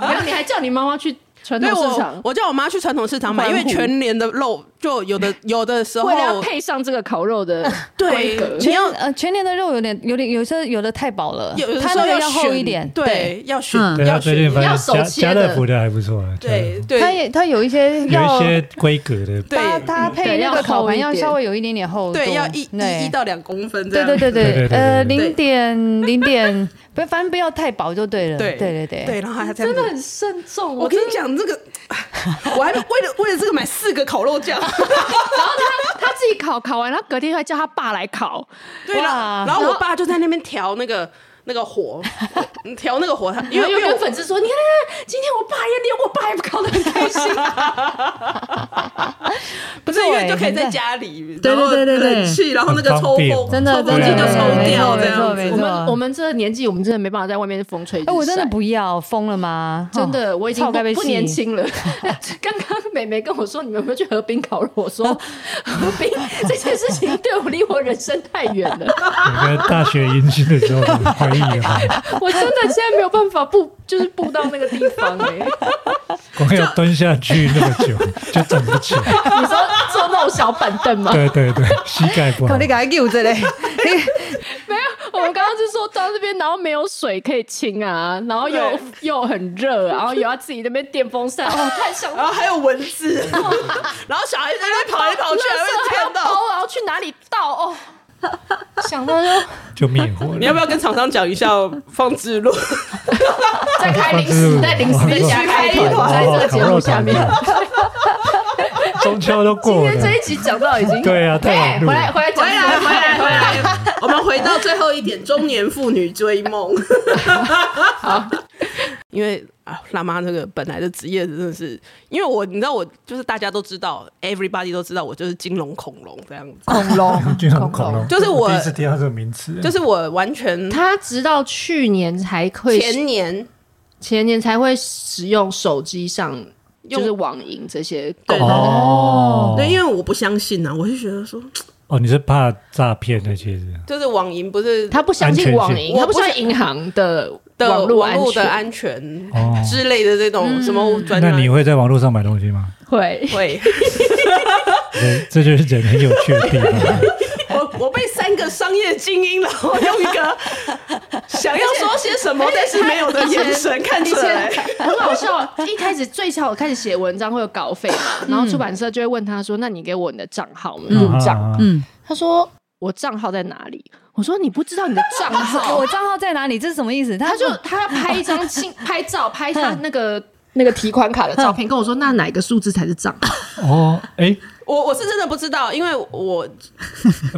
然后你还叫你妈妈去。传统市场，我，我叫我妈去传统市场买，因为全年的肉就有的 有的时候为了要配上这个烤肉的 规格，你要呃全年的肉有点有点有些有的太薄了，有的时候要厚一点，对，要选要选要手切的，家乐福的还不错，对对，它也它有一些有一些规格的，对，搭配那个烤盘要稍微有一点点厚，对，要一一到两公分，对对对对，呃零点零点。不，反正不要太薄就对了。对对对对，对，然后还真的很慎重。我跟你讲，这个 我还为了为了这个买四个烤肉酱，然后他他自己烤，烤完，然后隔天还叫他爸来烤。对了，然后我爸就在那边调那个。那个火，调那个火，他 因为有粉丝说，你看，今天我爸也连我爸也不搞得很开心，不是因为就可以在家里，对对对对对，去，然后那个抽风，真的抽风机就抽掉这样。我们我们这个年纪，我们真的没办法在外面风吹。哎，我真的不要疯了吗？真的，我已经不年轻了。刚刚美眉跟我说，你们有没有去河滨烤肉？我说河滨这件事情对我离我人生太远了。我在大学迎新的时候。我真的现在没有办法步，就是步到那个地方哎、欸，光要蹲下去那么久 就站不起来。你说坐那种小板凳吗？对对对，膝盖不好。你赶快给我这里。没有，我们刚刚是说到这边，然后没有水可以清啊，然后又又很热，然后又要自己那边电风扇，哦，太想，然后还有蚊子，然后小孩在那边跑来跑去，还要包，然后去哪里倒哦。想到就就灭火，你要不要跟厂商讲一下放置录？再开零食，在临时加开一团，在这个节目下面。中秋都过了，今天这一集讲到已经对啊，对，回来回来回来回来。回来，我们回到最后一点，中年妇女追梦。好，因为啊。辣妈那个本来的职业真的是，因为我你知道我就是大家都知道，everybody 都知道我就是金融恐龙这样子。恐龙，金融恐龙，就是我第一次听到这个名词，就是我完全他直到去年才会前年前年才会使用手机上就是网银这些功能哦，对，因为我不相信呐，我就觉得说哦，你是怕诈骗那些人，就是网银不是他不相信网银，他不相信银行的。的网络的安全之类的这种什么专，那你会在网络上买东西吗？会会，这就是人很有趣的地方。我我被三个商业精英，然后用一个 想要说些什么但是没有的眼神看出来，很好笑。一开始最早我开始写文章会有稿费嘛，然后出版社就会问他说：“那你给我你的账号入账。”嗯，他说：“我账号在哪里？”我说你不知道你的账号，我账号在哪里？这是什么意思？他就他要拍一张清 拍照，拍他那个那个提款卡的照片，跟我说那哪个数字才是账号？哦，哎，我我是真的不知道，因为我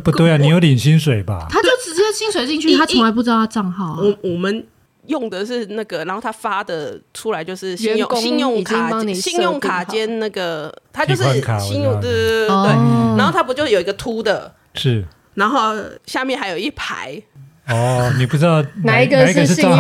不对啊，你有领薪水吧？他就直接薪水进去，他从来不知道他账号。我我们用的是那个，然后他发的出来就是信用信用卡信用卡兼那个，他就是信用对对，然后他不就有一个凸的？是。然后下面还有一排哦，你不知道 哪一个是信用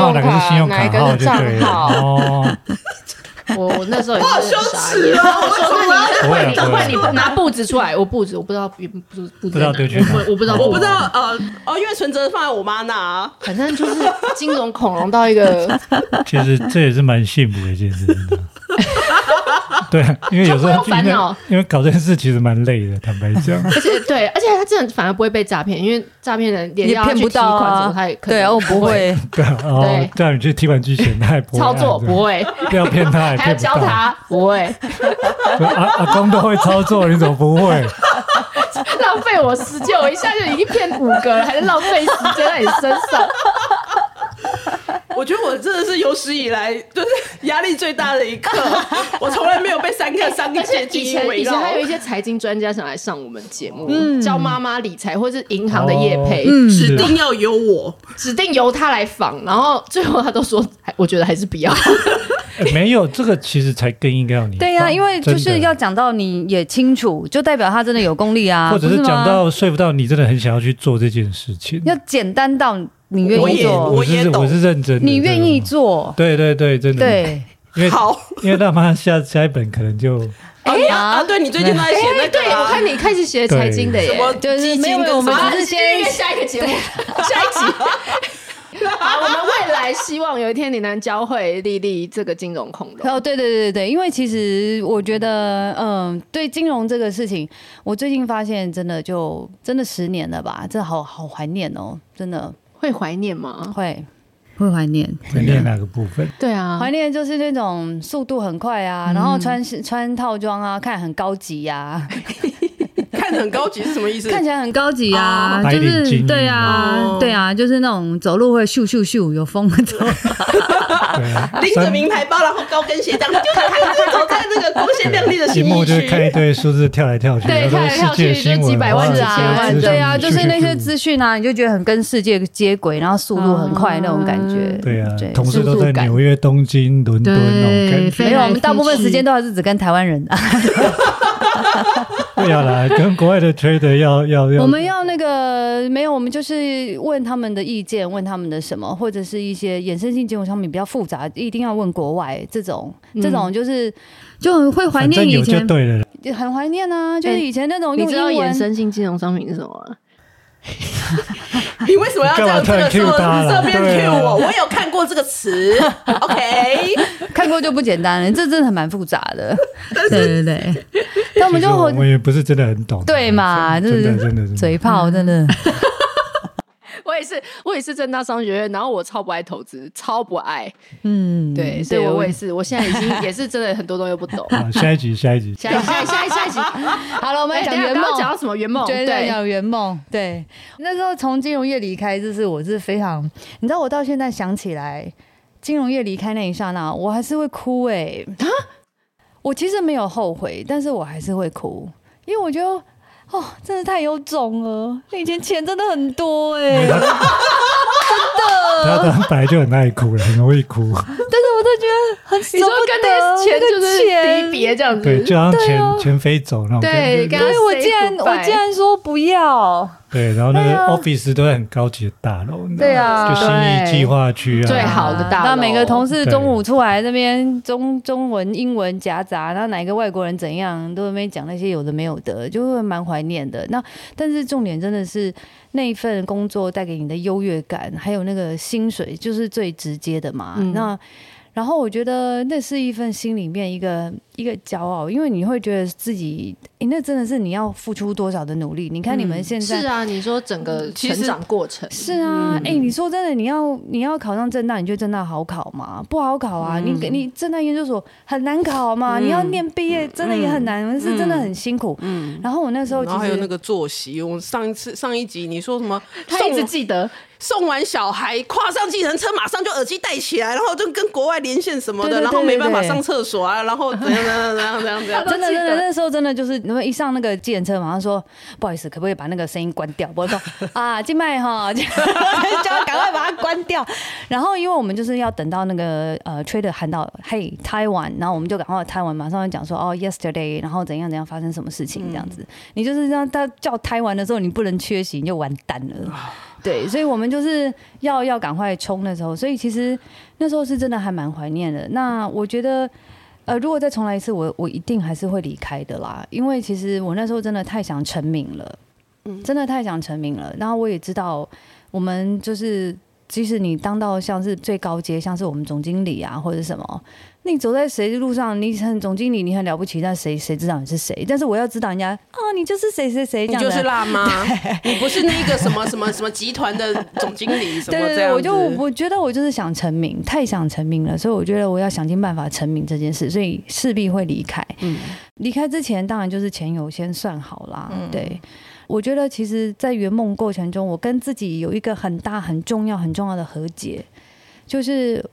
卡，哪一个是账号哦。我我那时候也好羞耻啊！我说那你会你会你拿布子出来，我布子我不知道不不不知道对不对？我不知道我不知道呃哦，因为存折放在我妈那，反正就是金融恐龙到一个，其实这也是蛮幸福的一件事。对，因为有时候烦恼，因为搞这件事其实蛮累的，坦白讲。而且对，而且他真的反而不会被诈骗，因为诈骗人连骗不到啊。对啊，我不会。对哦，叫你去提款机前，他也不会操作，不会。不要骗他，还要教他，不会。阿阿公都会操作，你怎么不会？浪费我时间，我一下就已经骗五个了，还是浪费时间在你身上。我觉得我真的是有史以来就是压力最大的一刻，我从来没有被三个商业精英围绕。以前还有一些财经专家想来上我们节目，教妈妈理财或是银行的业配，指定要由我，指定由他来访，然后最后他都说，我觉得还是不要。欸、没有这个，其实才更应该要你。对呀、啊，因为就是要讲到你也清楚，就代表他真的有功力啊。或者是讲到说服到你，真的很想要去做这件事情。要简单到你愿意做，我是我是认真的，你愿意做。对对对，真的。对，因为好，因为大妈下下一本可能就。哎呀啊！对，你最近都在写那个，对，我看你开始学财经的耶，就是没有，我们只是先 下一个节目，下一集。好，我们未来希望有一天你能教会丽丽这个金融恐龙。哦，对对对对，因为其实我觉得，嗯，对金融这个事情，我最近发现真的就真的十年了吧，真的好好怀念哦，真的会怀念吗？会。会怀念，怀念哪个部分？对啊，怀念就是那种速度很快啊，嗯、然后穿穿套装啊，看很高级呀、啊。看很高级是什么意思？看起来很高级啊，就是对啊，对啊，就是那种走路会咻咻咻有风的走，拎着名牌包，然后高跟鞋这样走在那个光鲜亮丽的新一区，就是看一堆数字跳来跳去，对，跳来跳去就几百万、几千万，对啊，就是那些资讯啊，你就觉得很跟世界接轨，然后速度很快那种感觉。对啊，同事都在纽约、东京、伦敦那种感觉。没有，我们大部分时间都还是只跟台湾人啊。不要啦，跟国外的 trader 要要要。我们要那个没有，我们就是问他们的意见，问他们的什么，或者是一些衍生性金融商品比较复杂，一定要问国外这种，这种就是就很会怀念以前，就对了，很怀念啊，就是以前那种用英文。你知道衍生性金融商品是什么？你为什么要这样这个时候侧面 cue 我？我有看过这个词，OK，看过就不简单了，这真的很蛮复杂的。对对对，那 我们就我们也不是真的很懂，对嘛？真的真的嘴炮，真的。我也是，我也是正大商学院，然后我超不爱投资，超不爱。嗯，对，所以我也是，我现在已经 也是真的很多东西不懂。下一集，下一集，下一下下一下一集。好了，我们来讲圆梦，讲到什么圆梦？对，讲圆梦。对，那时候从金融业离开，就是我是非常，你知道，我到现在想起来，金融业离开那一刹那，我还是会哭。哎，啊，我其实没有后悔，但是我还是会哭，因为我觉得。哦，真的太有种了！你以前钱真的很多哎、欸，真的。他本来就很爱哭了，很容易哭。觉得很舍不得，跟那钱就是离别这样子，对，就好像钱钱飞走那种。对，所以我竟然我竟然说不要。对，然后那个 office 都在很高级的大楼，对啊，就新义计划区啊，最好的大楼。那每个同事中午出来那边中中文、英文夹杂，然后哪一个外国人怎样，都在那边讲那些有的没有的，就会蛮怀念的。那但是重点真的是那一份工作带给你的优越感，还有那个薪水，就是最直接的嘛。嗯、那然后我觉得那是一份心里面一个。一个骄傲，因为你会觉得自己，哎，那真的是你要付出多少的努力？你看你们现在、嗯、是啊，你说整个成长过程是啊，哎、嗯，你说真的，你要你要考上政大，你觉得政大好考吗？不好考啊！嗯、你你政大研究所很难考嘛？嗯、你要念毕业真的也很难，嗯、是真的很辛苦。嗯，然后我那时候还有那个作息，我上一次上一集你说什么？他一直记得送完小孩跨上计程车，马上就耳机戴起来，然后就跟国外连线什么的，然后没办法上厕所啊，然后 怎样？怎样怎样怎样怎样，真的真的，那时候真的就是，因为一上那个计程车，马上说不好意思，可不可以把那个声音关掉？我说啊，静脉哈，就要赶快把它关掉。然后因为我们就是要等到那个呃 trader 喊到嘿台湾，然后我们就赶快台湾马上就讲说哦 yesterday，然后怎样怎样发生什么事情这样子。你就是让他叫台湾的时候，你不能缺席，你就完蛋了。对，所以我们就是要要赶快冲的时候，所以其实那时候是真的还蛮怀念的。那我觉得。呃，如果再重来一次，我我一定还是会离开的啦，因为其实我那时候真的太想成名了，嗯，真的太想成名了。然后我也知道，我们就是。即使你当到像是最高阶，像是我们总经理啊，或者什么，你走在谁的路上，你很总经理，你很了不起，但谁谁知道你是谁？但是我要知道人家啊、哦，你就是谁谁谁，你就是辣妈，你不是那个什么什么什么集团的总经理什么这样子。对，对，对，我就我觉得我就是想成名，太想成名了，所以我觉得我要想尽办法成名这件事，所以势必会离开。嗯，离开之前当然就是钱有先算好啦，嗯、对。我觉得，其实，在圆梦过程中，我跟自己有一个很大、很重要、很重要的和解，就是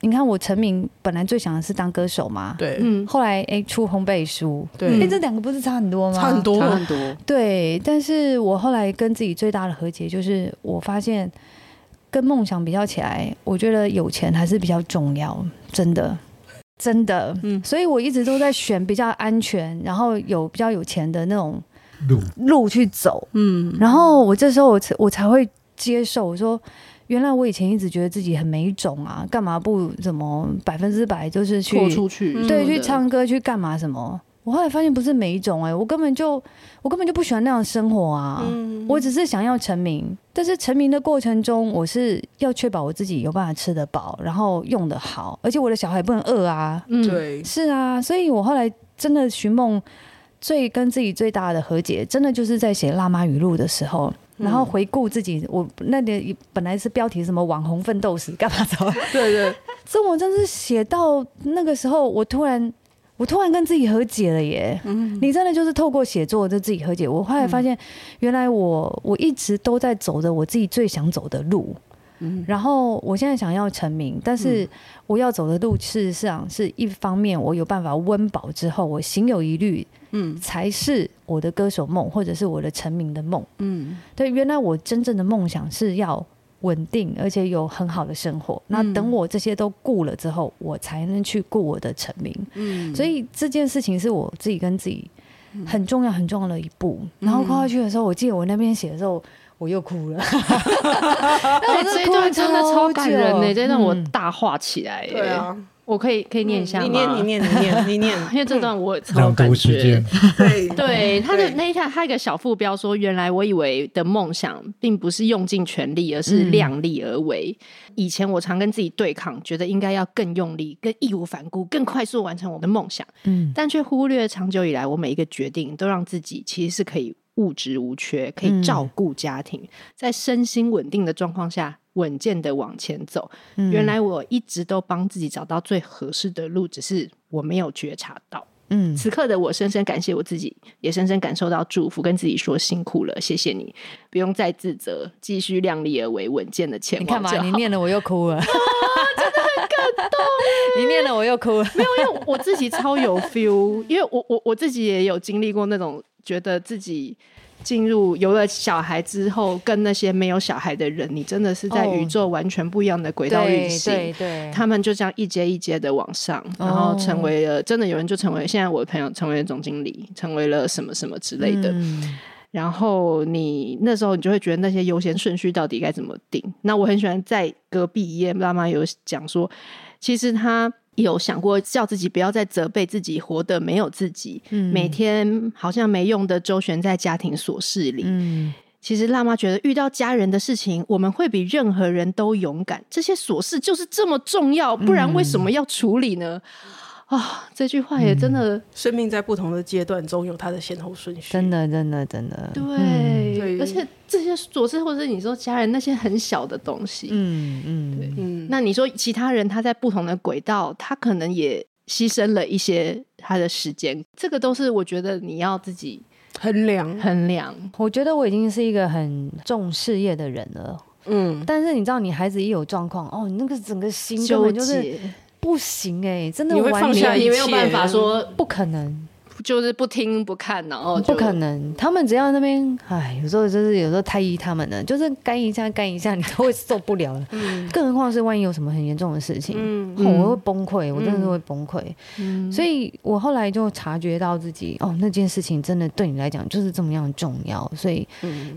你看，我成名本来最想的是当歌手嘛，对，嗯，后来哎出烘焙书，对，哎这两个不是差很多吗？差很多，差很多，对。但是我后来跟自己最大的和解，就是我发现跟梦想比较起来，我觉得有钱还是比较重要，真的。真的，嗯，所以我一直都在选比较安全，然后有比较有钱的那种路。路去走，嗯，然后我这时候我才我才会接受，我说原来我以前一直觉得自己很没种啊，干嘛不怎么百分之百就是去出去，对，去唱歌去干嘛什么。我后来发现不是每一种哎、欸，我根本就我根本就不喜欢那样的生活啊！嗯、我只是想要成名，但是成名的过程中，我是要确保我自己有办法吃得饱，然后用得好，而且我的小孩不能饿啊！嗯，对，是啊，所以我后来真的寻梦最跟自己最大的和解，真的就是在写辣妈语录的时候，然后回顾自己，我那里本来是标题什么网红奋斗史干嘛的？对对，这我真是写到那个时候，我突然。我突然跟自己和解了耶！嗯，你真的就是透过写作就自己和解。我后来发现，原来我我一直都在走着我自己最想走的路。嗯，然后我现在想要成名，但是我要走的路，事实上是一方面，我有办法温饱之后，我心有余力，嗯，才是我的歌手梦，或者是我的成名的梦。嗯，对，原来我真正的梦想是要。稳定，而且有很好的生活。那等我这些都顾了之后，我才能去顾我的成名。嗯，所以这件事情是我自己跟自己很重要、很重要的一步。然后跨过去的时候，我记得我那边写的时候，我又哭了。那 这一段真的超感人呢，这让我大画起来。对啊。我可以可以念一下吗？你念你念你念你念，因为这段我 超感觉。对对，他的那一下，他一个小副标说：“原来我以为的梦想，并不是用尽全力，而是量力而为。以前我常跟自己对抗，觉得应该要更用力、更义无反顾、更快速完成我的梦想。嗯，但却忽略长久以来，我每一个决定都让自己其实是可以物质无缺，可以照顾家庭，在身心稳定的状况下。”稳健的往前走，原来我一直都帮自己找到最合适的路，只是我没有觉察到。嗯，此刻的我深深感谢我自己，也深深感受到祝福，跟自己说辛苦了，谢谢你，不用再自责，继续量力而为，稳健的前往。你看嘛，你念了我又哭了。你念了我又哭了，没有，因为我自己超有 feel，因为我我我自己也有经历过那种觉得自己。进入有了小孩之后，跟那些没有小孩的人，你真的是在宇宙完全不一样的轨道运行。对对，他们就这样一阶一阶的往上，然后成为了真的有人就成为现在我的朋友，成为了总经理，成为了什么什么之类的。然后你那时候你就会觉得那些优先顺序到底该怎么定？那我很喜欢在隔壁一页妈妈有讲说，其实他。有想过叫自己不要再责备自己活得没有自己，嗯、每天好像没用的周旋在家庭琐事里。嗯、其实辣妈觉得遇到家人的事情，我们会比任何人都勇敢。这些琐事就是这么重要，不然为什么要处理呢？嗯啊、哦，这句话也真的，生命在不同的阶段中有它的先后顺序。真的，真的，真的。对，嗯、而且这些琐事，或者是你说家人那些很小的东西，嗯嗯，对嗯。那你说其他人他在不同的轨道，他可能也牺牲了一些他的时间，这个都是我觉得你要自己衡量衡量。我觉得我已经是一个很重事业的人了，嗯。但是你知道，你孩子一有状况，哦，你那个整个心根本就是。不行哎、欸，真的完全你没有办法说不可能。就是不听不看，然后不可能。他们只要那边，哎，有时候就是有时候太依他们了，就是干一下干一下，你都会受不了了。嗯，更何况是万一有什么很严重的事情，嗯，我会崩溃，我真的是会崩溃。嗯，所以我后来就察觉到自己，哦，那件事情真的对你来讲就是这么样重要，所以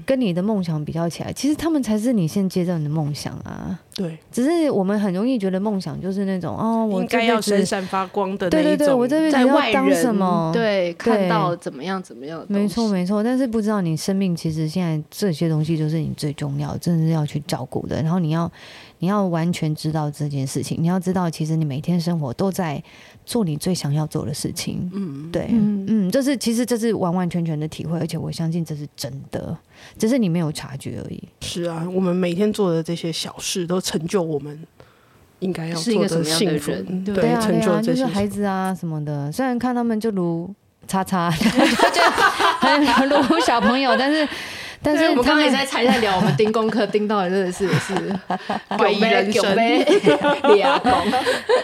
跟你的梦想比较起来，其实他们才是你现阶段的梦想啊。对，只是我们很容易觉得梦想就是那种哦，我应该要闪闪发光的那对对对，我这边在要当什么？对。对，看到怎么样怎么样，没错没错。但是不知道你生命其实现在这些东西就是你最重要，真的是要去照顾的。然后你要你要完全知道这件事情，你要知道其实你每天生活都在做你最想要做的事情。嗯，对，嗯嗯，这是其实这是完完全全的体会，而且我相信这是真的，只是你没有察觉而已。是啊，我们每天做的这些小事都成就我们。应该要做的幸福，对，对啊，对啊，就是孩子啊什么的。虽然看他们就如叉叉，就很如小朋友，但是但是我刚刚才也在才在聊，我们盯功课盯到的真的是 是怀疑人生，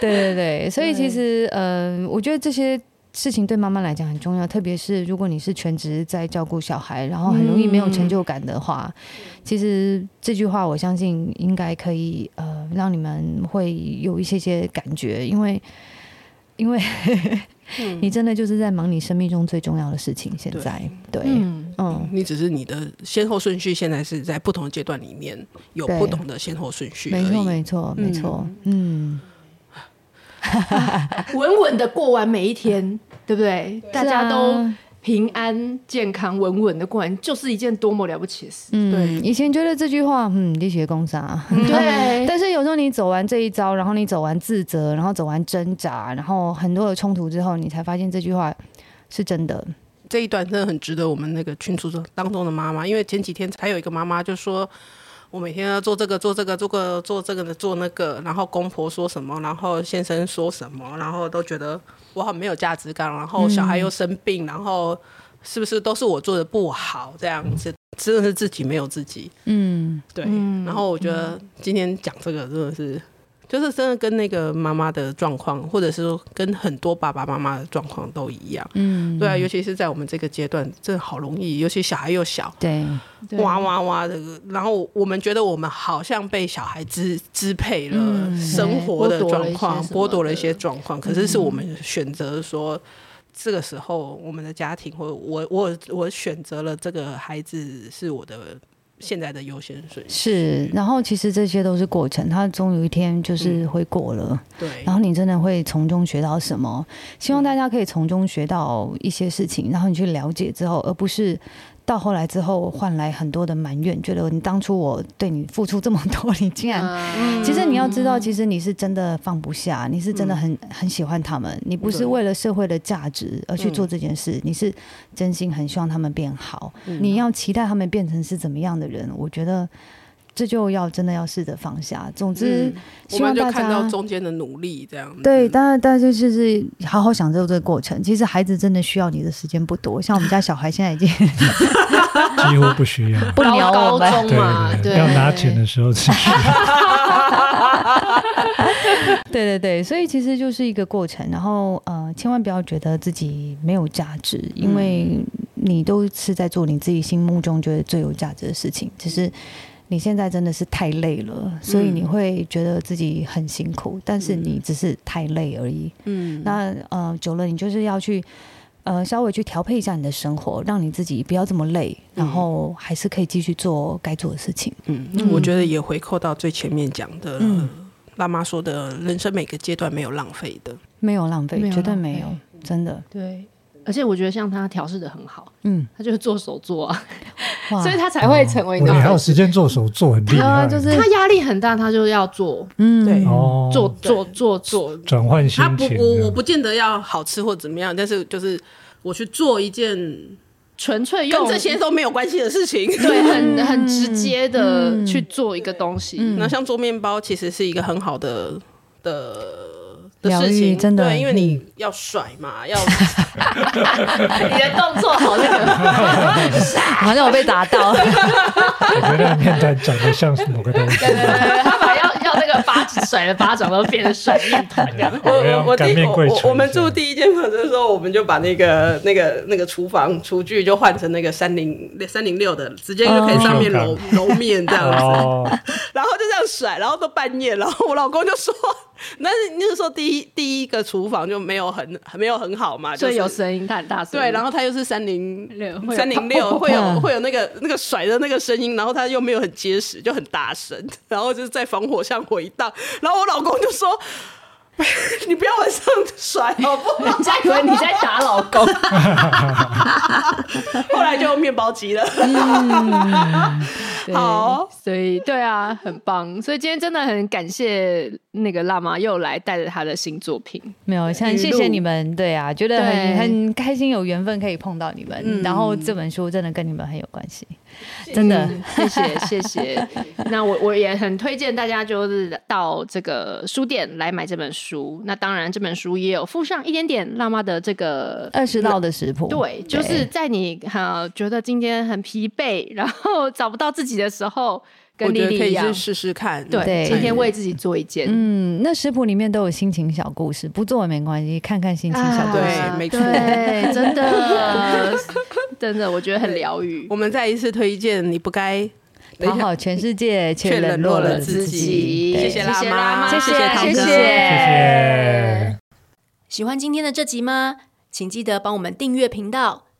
对对对，所以其实嗯、呃，我觉得这些。事情对妈妈来讲很重要，特别是如果你是全职在照顾小孩，然后很容易没有成就感的话，嗯、其实这句话我相信应该可以呃让你们会有一些些感觉，因为因为 你真的就是在忙你生命中最重要的事情。现在，对，对嗯，嗯，你只是你的先后顺序，现在是在不同的阶段里面有不同的先后顺序。没错，没错，没错，嗯，稳稳的过完每一天，对不对？大家都。平安健康稳稳的过完，就是一件多么了不起的事。嗯，对。以前觉得这句话，嗯，力学工伤。对。但是有时候你走完这一招，然后你走完自责，然后走完挣扎，然后很多的冲突之后，你才发现这句话是真的。这一段真的很值得我们那个群组当中的妈妈，因为前几天还有一个妈妈就说。我每天要做这个做这个做个做这个的做那个，然后公婆说什么，然后先生说什么，然后都觉得我很没有价值感，然后小孩又生病，然后是不是都是我做的不好这样子，真的是自己没有自己，嗯，对，然后我觉得今天讲这个真的是。就是真的跟那个妈妈的状况，或者是说跟很多爸爸妈妈的状况都一样。嗯，对啊，尤其是在我们这个阶段，真的好容易，尤其小孩又小，对，哇哇哇的。然后我们觉得我们好像被小孩支支配了生活的状况，剥夺了一些状况。可是是我们选择说，这个时候我们的家庭，或者我我我选择了这个孩子是我的。现在的优先顺序是，然后其实这些都是过程，它终有一天就是会过了。嗯、对，然后你真的会从中学到什么？希望大家可以从中学到一些事情，然后你去了解之后，而不是。到后来之后，换来很多的埋怨，觉得你当初我对你付出这么多，你竟然……嗯、其实你要知道，其实你是真的放不下，你是真的很很喜欢他们，你不是为了社会的价值而去做这件事，你是真心很希望他们变好。你要期待他们变成是怎么样的人？我觉得。这就要真的要试着放下。总之，希望大家看到中间的努力，这样对。当然，大家就是好好享受这个过程。其实孩子真的需要你的时间不多，像我们家小孩现在已经 几乎不需要，不聊我们。高中嘛，对，要拿钱的时候才需要。对对对，所以其实就是一个过程。然后呃，千万不要觉得自己没有价值，因为你都是在做你自己心目中觉得最有价值的事情，只是。你现在真的是太累了，所以你会觉得自己很辛苦，嗯、但是你只是太累而已。嗯，那呃，久了你就是要去呃稍微去调配一下你的生活，让你自己不要这么累，然后还是可以继续做该做的事情。嗯，嗯，我觉得也回扣到最前面讲的，辣妈说的人生每个阶段没有浪费的，没有浪费，绝对没有，真的。对。而且我觉得像他调试的很好，嗯，他就是做手作啊，所以他才会成为。你还有时间做手作，很厉害。就是他压力很大，他就要做，嗯，对，做做做做，转换心情。他不，我我不见得要好吃或怎么样，但是就是我去做一件纯粹用这些都没有关系的事情，对，很很直接的去做一个东西。那像做面包，其实是一个很好的的。的事情真的，对，因为你要甩嘛，要 你的动作好那个，好像我被打到。我觉得面团长得像是某个东西。对对对，他把要要那个巴甩的巴掌都变成甩面团这样。我我第我我们住第一间房子的时候，我们就把那个那个那个厨房厨具就换成那个三零三零六的，直接就可以上面揉揉面这样子。然后就这样甩，然后都半夜，然后我老公就说。但是那个时候第一第一个厨房就没有很没有很好嘛，所以有声音，它很大声。对，然后它又是三零六三零六，会有会有那个那个甩的那个声音，然后它又没有很结实，就很大声，然后就是在防火巷回荡。然后我老公就说。你不要往上甩好不好？人家以为你在打老公。后来就用面包机了。好，所以对啊，很棒。所以今天真的很感谢那个辣妈又来带着她的新作品。没有，很谢谢你们。对啊，觉得很很开心，有缘分可以碰到你们。然后这本书真的跟你们很有关系。真的，嗯、谢谢 谢谢。那我我也很推荐大家，就是到这个书店来买这本书。那当然，这本书也有附上一点点辣妈的这个二十道的食谱。对，就是在你哈、呃、觉得今天很疲惫，然后找不到自己的时候。跟莉莉一样，试试看。对，今天为自己做一件。嗯，那食谱里面都有心情小故事，不做也没关系，看看心情小故事，没错，对，真的，真的，我觉得很疗愈。我们再一次推荐，你不该讨好全世界，却冷落了自己。谢谢辣妈，谢谢，谢谢，谢谢。喜欢今天的这集吗？请记得帮我们订阅频道，